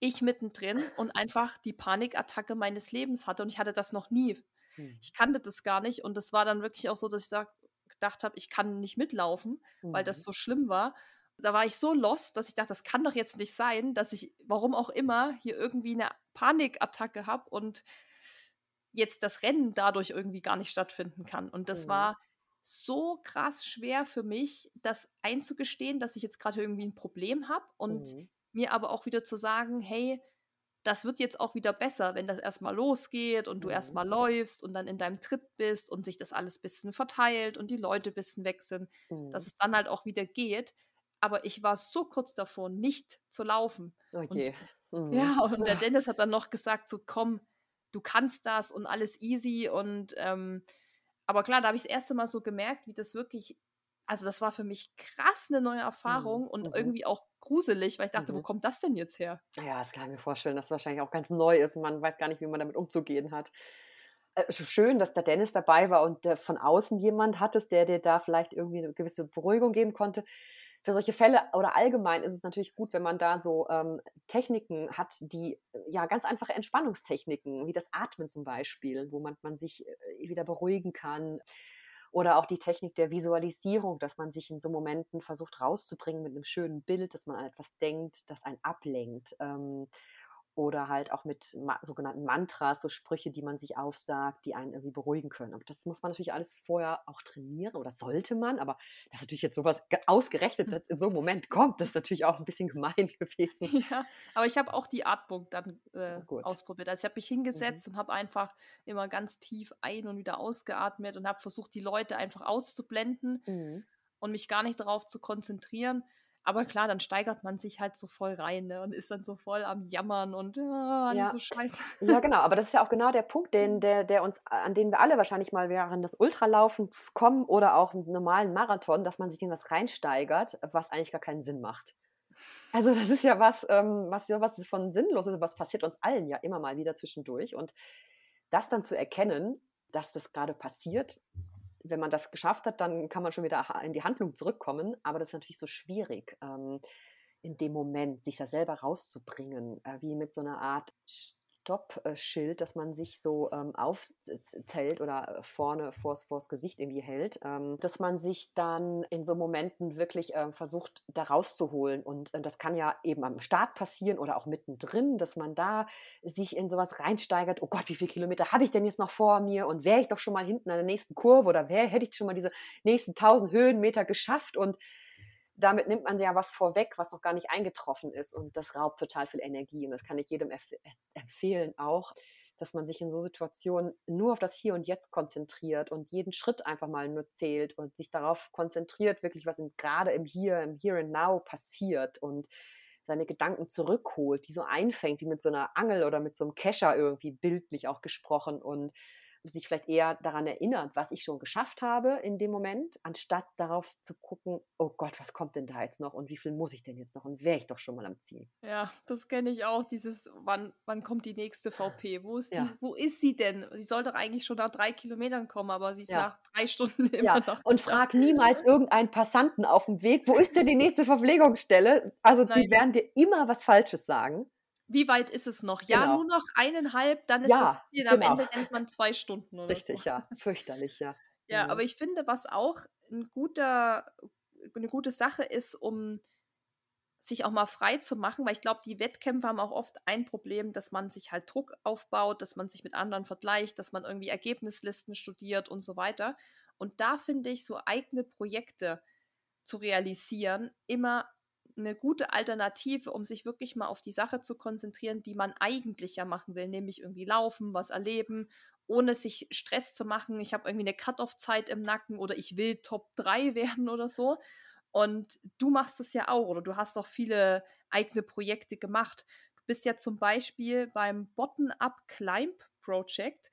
ich mittendrin und einfach die Panikattacke meines Lebens hatte und ich hatte das noch nie. Hm. Ich kannte das gar nicht und das war dann wirklich auch so, dass ich sag, gedacht habe, ich kann nicht mitlaufen, mhm. weil das mhm. so schlimm war. Da war ich so lost, dass ich dachte, das kann doch jetzt nicht sein, dass ich, warum auch immer, hier irgendwie eine Panikattacke habe und jetzt das Rennen dadurch irgendwie gar nicht stattfinden kann. Und das mhm. war so krass schwer für mich, das einzugestehen, dass ich jetzt gerade irgendwie ein Problem habe und mhm. mir aber auch wieder zu sagen, hey, das wird jetzt auch wieder besser, wenn das erstmal losgeht und du mhm. erstmal läufst und dann in deinem Tritt bist und sich das alles ein bisschen verteilt und die Leute ein bisschen weg sind, mhm. dass es dann halt auch wieder geht. Aber ich war so kurz davor, nicht zu laufen. Okay. Und, mhm. Ja, und der Dennis hat dann noch gesagt, so komm, du kannst das und alles easy und ähm, aber klar, da habe ich das erste Mal so gemerkt, wie das wirklich, also das war für mich krass eine neue Erfahrung mhm. und mhm. irgendwie auch gruselig, weil ich dachte, mhm. wo kommt das denn jetzt her? Ja, das kann ich mir vorstellen, dass es wahrscheinlich auch ganz neu ist und man weiß gar nicht, wie man damit umzugehen hat. Äh, schön, dass der Dennis dabei war und äh, von außen jemand hattest, der dir da vielleicht irgendwie eine gewisse Beruhigung geben konnte für solche Fälle oder allgemein ist es natürlich gut, wenn man da so ähm, Techniken hat, die ja ganz einfache Entspannungstechniken, wie das Atmen zum Beispiel, wo man, man sich äh, wieder beruhigen kann. Oder auch die Technik der Visualisierung, dass man sich in so Momenten versucht rauszubringen mit einem schönen Bild, dass man an etwas denkt, das einen ablenkt. Ähm, oder halt auch mit sogenannten Mantras, so Sprüche, die man sich aufsagt, die einen irgendwie beruhigen können. Und das muss man natürlich alles vorher auch trainieren oder sollte man, aber dass natürlich jetzt sowas ausgerechnet hm. in so einem Moment kommt, das ist natürlich auch ein bisschen gemein gewesen. Ja, aber ich habe auch die Atmung dann äh, ausprobiert. Also ich habe mich hingesetzt mhm. und habe einfach immer ganz tief ein- und wieder ausgeatmet und habe versucht, die Leute einfach auszublenden mhm. und mich gar nicht darauf zu konzentrieren. Aber klar, dann steigert man sich halt so voll rein ne, und ist dann so voll am Jammern und ah, ja. so scheiße. Ja, genau. Aber das ist ja auch genau der Punkt, den, der, der uns, an den wir alle wahrscheinlich mal während des Ultralaufens kommen oder auch im normalen Marathon, dass man sich in was reinsteigert, was eigentlich gar keinen Sinn macht. Also das ist ja was, ähm, was ja was von sinnlos ist, was passiert uns allen ja immer mal wieder zwischendurch. Und das dann zu erkennen, dass das gerade passiert, wenn man das geschafft hat, dann kann man schon wieder in die Handlung zurückkommen. Aber das ist natürlich so schwierig, ähm, in dem Moment sich da selber rauszubringen, äh, wie mit so einer Art Stoppschild, dass man sich so ähm, aufzählt oder äh, vorne vors, vors Gesicht irgendwie hält, ähm, dass man sich dann in so Momenten wirklich äh, versucht, da rauszuholen. Und äh, das kann ja eben am Start passieren oder auch mittendrin, dass man da sich in sowas reinsteigert. Oh Gott, wie viele Kilometer habe ich denn jetzt noch vor mir? Und wäre ich doch schon mal hinten an der nächsten Kurve oder wär, hätte ich schon mal diese nächsten 1000 Höhenmeter geschafft? Und damit nimmt man ja was vorweg, was noch gar nicht eingetroffen ist. Und das raubt total viel Energie. Und das kann ich jedem empfehlen auch, dass man sich in so Situationen nur auf das Hier und Jetzt konzentriert und jeden Schritt einfach mal nur zählt und sich darauf konzentriert, wirklich, was gerade im Hier, im Here and Now passiert und seine Gedanken zurückholt, die so einfängt, wie mit so einer Angel oder mit so einem Kescher irgendwie bildlich auch gesprochen und sich vielleicht eher daran erinnert, was ich schon geschafft habe in dem Moment, anstatt darauf zu gucken, oh Gott, was kommt denn da jetzt noch und wie viel muss ich denn jetzt noch und wäre ich doch schon mal am Ziel. Ja, das kenne ich auch, dieses, wann, wann kommt die nächste VP? Wo ist, ja. die, wo ist sie denn? Sie soll doch eigentlich schon nach drei Kilometern kommen, aber sie ist ja. nach drei Stunden immer ja. noch. Und frag niemals irgendeinen Passanten auf dem Weg, wo ist denn die nächste Verpflegungsstelle? Also Nein. die werden dir immer was Falsches sagen wie weit ist es noch? Ja, genau. nur noch eineinhalb, dann ist ja, das Ziel. Am genau. Ende rennt man zwei Stunden oder Richtig, so. ja. Fürchterlich, ja. Ja, mhm. aber ich finde, was auch ein guter, eine gute Sache ist, um sich auch mal frei zu machen, weil ich glaube, die Wettkämpfe haben auch oft ein Problem, dass man sich halt Druck aufbaut, dass man sich mit anderen vergleicht, dass man irgendwie Ergebnislisten studiert und so weiter. Und da finde ich so eigene Projekte zu realisieren immer eine gute Alternative, um sich wirklich mal auf die Sache zu konzentrieren, die man eigentlich ja machen will, nämlich irgendwie laufen, was erleben, ohne sich Stress zu machen. Ich habe irgendwie eine Cut-off-Zeit im Nacken oder ich will Top 3 werden oder so. Und du machst es ja auch oder du hast auch viele eigene Projekte gemacht. Du bist ja zum Beispiel beim Bottom-Up Climb Project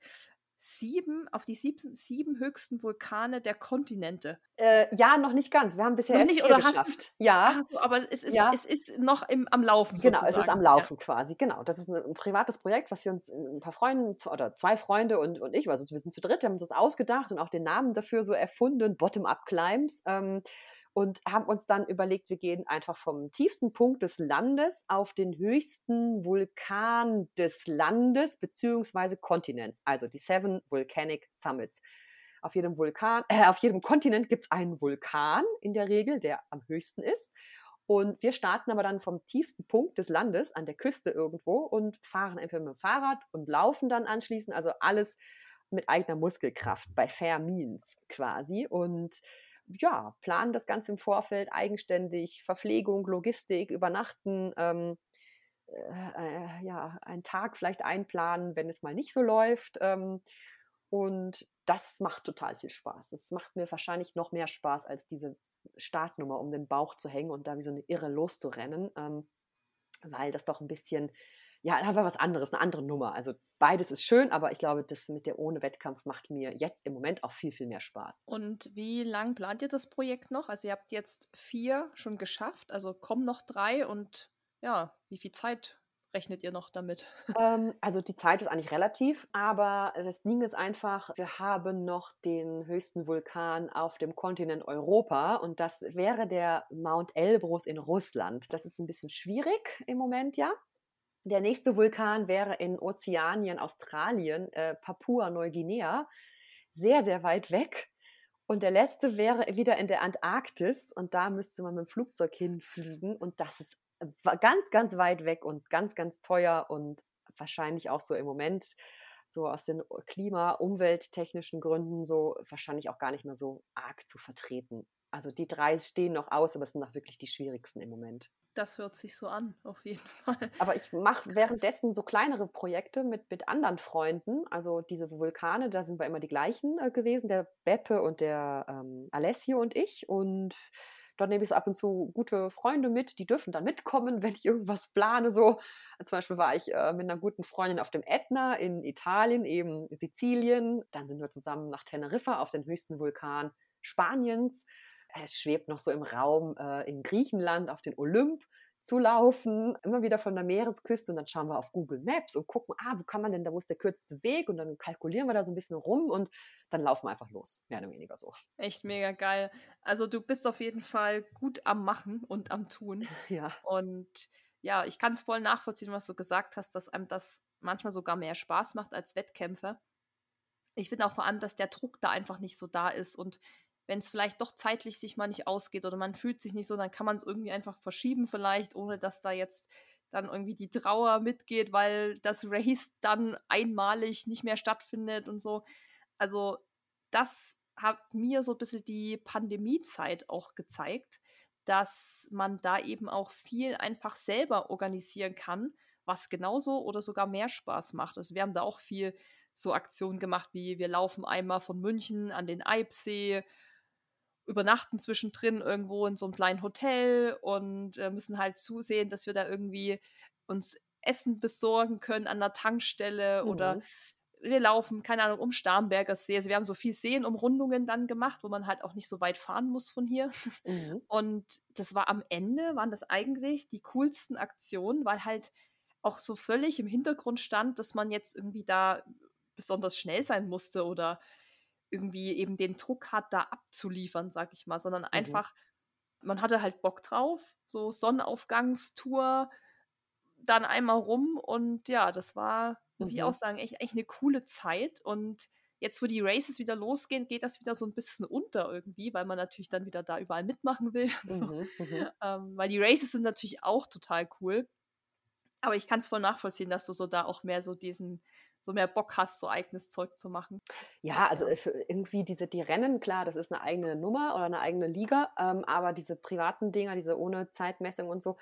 sieben, auf die sieben, sieben höchsten Vulkane der Kontinente. Äh, ja, noch nicht ganz. Wir haben bisher noch erst nicht, oder geschafft. Hast ja. Ach so, aber es ist, ja. es ist noch im, am Laufen Genau, sozusagen. es ist am Laufen ja. quasi. Genau, das ist ein, privates Projekt, was wir uns ein paar Freunde oder zwei Freunde und, und ich, also wir sind zu dritt, haben uns das ausgedacht und auch den Namen dafür so erfunden, Bottom-Up Climbs. Ähm, und haben uns dann überlegt, wir gehen einfach vom tiefsten Punkt des Landes auf den höchsten Vulkan des Landes bzw. Kontinents, also die Seven Volcanic Summits. Auf jedem Vulkan, äh, auf jedem Kontinent gibt es einen Vulkan in der Regel, der am höchsten ist. Und wir starten aber dann vom tiefsten Punkt des Landes an der Küste irgendwo und fahren entweder mit dem Fahrrad und laufen dann anschließend, also alles mit eigener Muskelkraft, bei Fair Means quasi. Und ja, planen das Ganze im Vorfeld eigenständig, Verpflegung, Logistik, Übernachten, ähm, äh, ja, einen Tag vielleicht einplanen, wenn es mal nicht so läuft. Ähm, und das macht total viel Spaß. Es macht mir wahrscheinlich noch mehr Spaß als diese Startnummer um den Bauch zu hängen und da wie so eine Irre loszurennen, ähm, weil das doch ein bisschen ja, einfach was anderes, eine andere Nummer. Also beides ist schön, aber ich glaube, das mit der ohne Wettkampf macht mir jetzt im Moment auch viel, viel mehr Spaß. Und wie lang plant ihr das Projekt noch? Also ihr habt jetzt vier schon geschafft, also kommen noch drei und ja, wie viel Zeit rechnet ihr noch damit? Ähm, also die Zeit ist eigentlich relativ, aber das Ding ist einfach, wir haben noch den höchsten Vulkan auf dem Kontinent Europa und das wäre der Mount Elbrus in Russland. Das ist ein bisschen schwierig im Moment, ja. Der nächste Vulkan wäre in Ozeanien, Australien, äh, Papua-Neuguinea. Sehr, sehr weit weg. Und der letzte wäre wieder in der Antarktis und da müsste man mit dem Flugzeug hinfliegen und das ist ganz, ganz weit weg und ganz, ganz teuer und wahrscheinlich auch so im Moment so aus den klima-, umwelttechnischen Gründen so wahrscheinlich auch gar nicht mehr so arg zu vertreten. Also die drei stehen noch aus, aber es sind auch wirklich die schwierigsten im Moment. Das hört sich so an, auf jeden Fall. Aber ich mache währenddessen so kleinere Projekte mit, mit anderen Freunden. Also diese Vulkane, da sind wir immer die gleichen äh, gewesen, der Beppe und der ähm, Alessio und ich. Und Dort nehme ich so ab und zu gute Freunde mit, die dürfen dann mitkommen, wenn ich irgendwas plane. So zum Beispiel war ich äh, mit einer guten Freundin auf dem Ätna in Italien, eben Sizilien. Dann sind wir zusammen nach Teneriffa auf den höchsten Vulkan Spaniens. Es schwebt noch so im Raum äh, in Griechenland auf den Olymp zu laufen, immer wieder von der Meeresküste und dann schauen wir auf Google Maps und gucken, ah, wo kann man denn, da wo ist der kürzeste Weg und dann kalkulieren wir da so ein bisschen rum und dann laufen wir einfach los, mehr oder weniger so. Echt mega geil. Also du bist auf jeden Fall gut am Machen und am Tun. Ja. Und ja, ich kann es voll nachvollziehen, was du gesagt hast, dass einem das manchmal sogar mehr Spaß macht als Wettkämpfe. Ich finde auch vor allem, dass der Druck da einfach nicht so da ist und wenn es vielleicht doch zeitlich sich mal nicht ausgeht oder man fühlt sich nicht so, dann kann man es irgendwie einfach verschieben vielleicht, ohne dass da jetzt dann irgendwie die Trauer mitgeht, weil das Race dann einmalig nicht mehr stattfindet und so. Also das hat mir so ein bisschen die Pandemiezeit auch gezeigt, dass man da eben auch viel einfach selber organisieren kann, was genauso oder sogar mehr Spaß macht. Also wir haben da auch viel so Aktionen gemacht, wie wir laufen einmal von München an den Eibsee übernachten zwischendrin irgendwo in so einem kleinen Hotel und äh, müssen halt zusehen, dass wir da irgendwie uns Essen besorgen können an der Tankstelle mhm. oder wir laufen, keine Ahnung, um Starnberger See. Also wir haben so viel Seenumrundungen dann gemacht, wo man halt auch nicht so weit fahren muss von hier. Mhm. Und das war am Ende, waren das eigentlich die coolsten Aktionen, weil halt auch so völlig im Hintergrund stand, dass man jetzt irgendwie da besonders schnell sein musste oder irgendwie eben den Druck hat, da abzuliefern, sag ich mal, sondern mhm. einfach, man hatte halt Bock drauf, so Sonnenaufgangstour, dann einmal rum und ja, das war, muss mhm. ich auch sagen, echt, echt eine coole Zeit und jetzt, wo die Races wieder losgehen, geht das wieder so ein bisschen unter irgendwie, weil man natürlich dann wieder da überall mitmachen will. So. Mhm, mhm. ähm, weil die Races sind natürlich auch total cool. Aber ich kann es voll nachvollziehen, dass du so da auch mehr so diesen so mehr Bock hast, so eigenes Zeug zu machen. Ja, also äh, irgendwie diese, die Rennen, klar, das ist eine eigene Nummer oder eine eigene Liga, ähm, aber diese privaten Dinger, diese ohne Zeitmessung und so,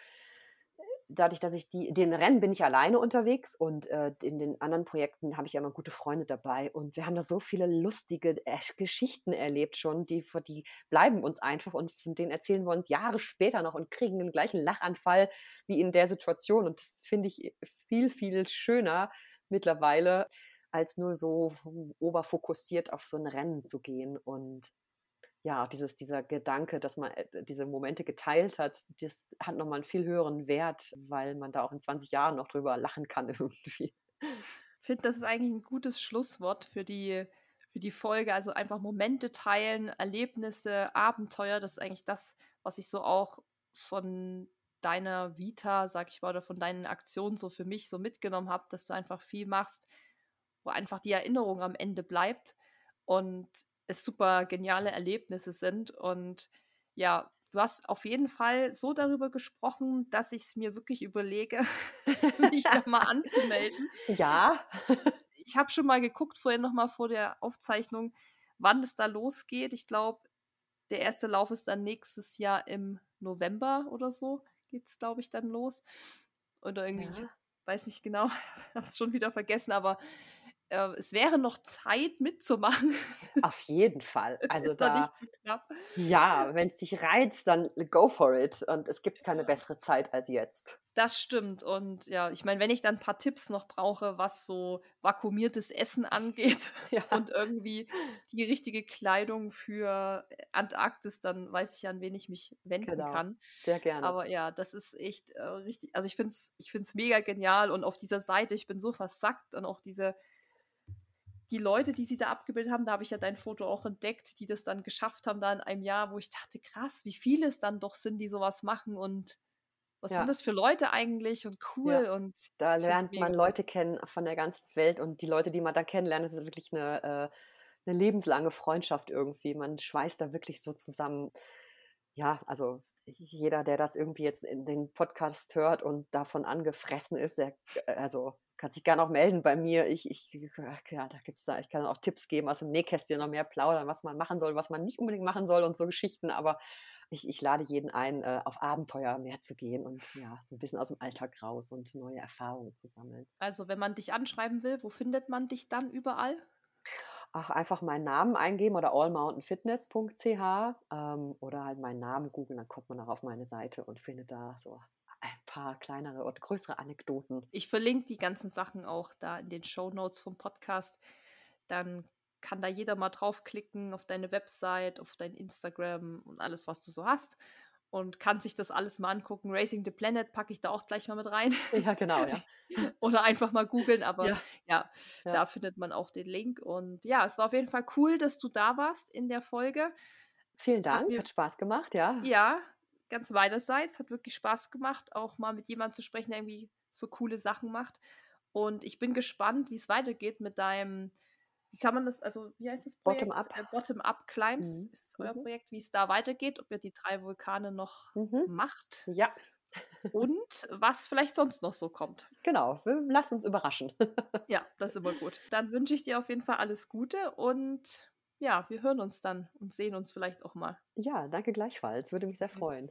dadurch, dass ich die, den Rennen bin ich alleine unterwegs und äh, in den anderen Projekten habe ich ja immer gute Freunde dabei und wir haben da so viele lustige äh, Geschichten erlebt schon, die, die bleiben uns einfach und von denen erzählen wir uns Jahre später noch und kriegen den gleichen Lachanfall wie in der Situation und das finde ich viel, viel schöner, mittlerweile, als nur so oberfokussiert auf so ein Rennen zu gehen. Und ja, dieses, dieser Gedanke, dass man äh, diese Momente geteilt hat, das hat nochmal einen viel höheren Wert, weil man da auch in 20 Jahren noch drüber lachen kann irgendwie. Ich finde, das ist eigentlich ein gutes Schlusswort für die, für die Folge. Also einfach Momente teilen, Erlebnisse, Abenteuer. Das ist eigentlich das, was ich so auch von deiner Vita, sag ich mal, oder von deinen Aktionen so für mich so mitgenommen habe, dass du einfach viel machst, wo einfach die Erinnerung am Ende bleibt und es super geniale Erlebnisse sind. Und ja, du hast auf jeden Fall so darüber gesprochen, dass ich es mir wirklich überlege, mich da mal anzumelden. Ja. ich habe schon mal geguckt, vorhin nochmal vor der Aufzeichnung, wann es da losgeht. Ich glaube, der erste Lauf ist dann nächstes Jahr im November oder so geht es, glaube ich, dann los. Oder irgendwie, ja. ich weiß nicht genau, habe es schon wieder vergessen, aber äh, es wäre noch Zeit mitzumachen. Auf jeden Fall. also da, Ja, wenn es dich reizt, dann go for it. Und es gibt keine bessere Zeit als jetzt. Das stimmt. Und ja, ich meine, wenn ich dann ein paar Tipps noch brauche, was so vakuumiertes Essen angeht ja. und irgendwie die richtige Kleidung für Antarktis, dann weiß ich, an wen ich mich wenden genau. kann. Sehr gerne. Aber ja, das ist echt äh, richtig. Also ich finde es ich find's mega genial. Und auf dieser Seite, ich bin so versackt und auch diese die Leute, die sie da abgebildet haben, da habe ich ja dein Foto auch entdeckt, die das dann geschafft haben, da in einem Jahr, wo ich dachte, krass, wie viele es dann doch sind, die sowas machen und was ja. sind das für Leute eigentlich und cool ja. und da lernt man Leute kennen von der ganzen Welt und die Leute, die man da kennenlernt, das ist wirklich eine, äh, eine lebenslange Freundschaft irgendwie. Man schweißt da wirklich so zusammen. Ja, also jeder, der das irgendwie jetzt in den Podcast hört und davon angefressen ist, der, äh, also kann sich gerne auch melden bei mir. Ich, ich, ja, da gibt's da, ich kann auch Tipps geben aus dem Nähkästchen noch mehr plaudern, was man machen soll, was man nicht unbedingt machen soll und so Geschichten. Aber ich, ich lade jeden ein, äh, auf Abenteuer mehr zu gehen und ja, so ein bisschen aus dem Alltag raus und neue Erfahrungen zu sammeln. Also, wenn man dich anschreiben will, wo findet man dich dann überall? Ach, einfach meinen Namen eingeben oder allmountainfitness.ch ähm, oder halt meinen Namen googeln, dann kommt man auch auf meine Seite und findet da so paar kleinere und größere Anekdoten. Ich verlinke die ganzen Sachen auch da in den Show Notes vom Podcast. Dann kann da jeder mal draufklicken auf deine Website, auf dein Instagram und alles, was du so hast. Und kann sich das alles mal angucken. Racing the Planet packe ich da auch gleich mal mit rein. Ja, genau, ja. Oder einfach mal googeln, aber ja. Ja, ja. da findet man auch den Link. Und ja, es war auf jeden Fall cool, dass du da warst in der Folge. Vielen Dank, hat, mir, hat Spaß gemacht, ja. Ja, ganz beiderseits. Hat wirklich Spaß gemacht, auch mal mit jemandem zu sprechen, der irgendwie so coole Sachen macht. Und ich bin gespannt, wie es weitergeht mit deinem, wie kann man das, also wie heißt das Projekt? Bottom-up. Äh, Bottom-up Climbs mhm. ist euer mhm. Projekt, wie es da weitergeht, ob ihr die drei Vulkane noch mhm. macht. Ja. Und was vielleicht sonst noch so kommt. Genau, lass uns überraschen. ja, das ist immer gut. Dann wünsche ich dir auf jeden Fall alles Gute und ja, wir hören uns dann und sehen uns vielleicht auch mal. Ja, danke gleichfalls. Würde mich sehr freuen.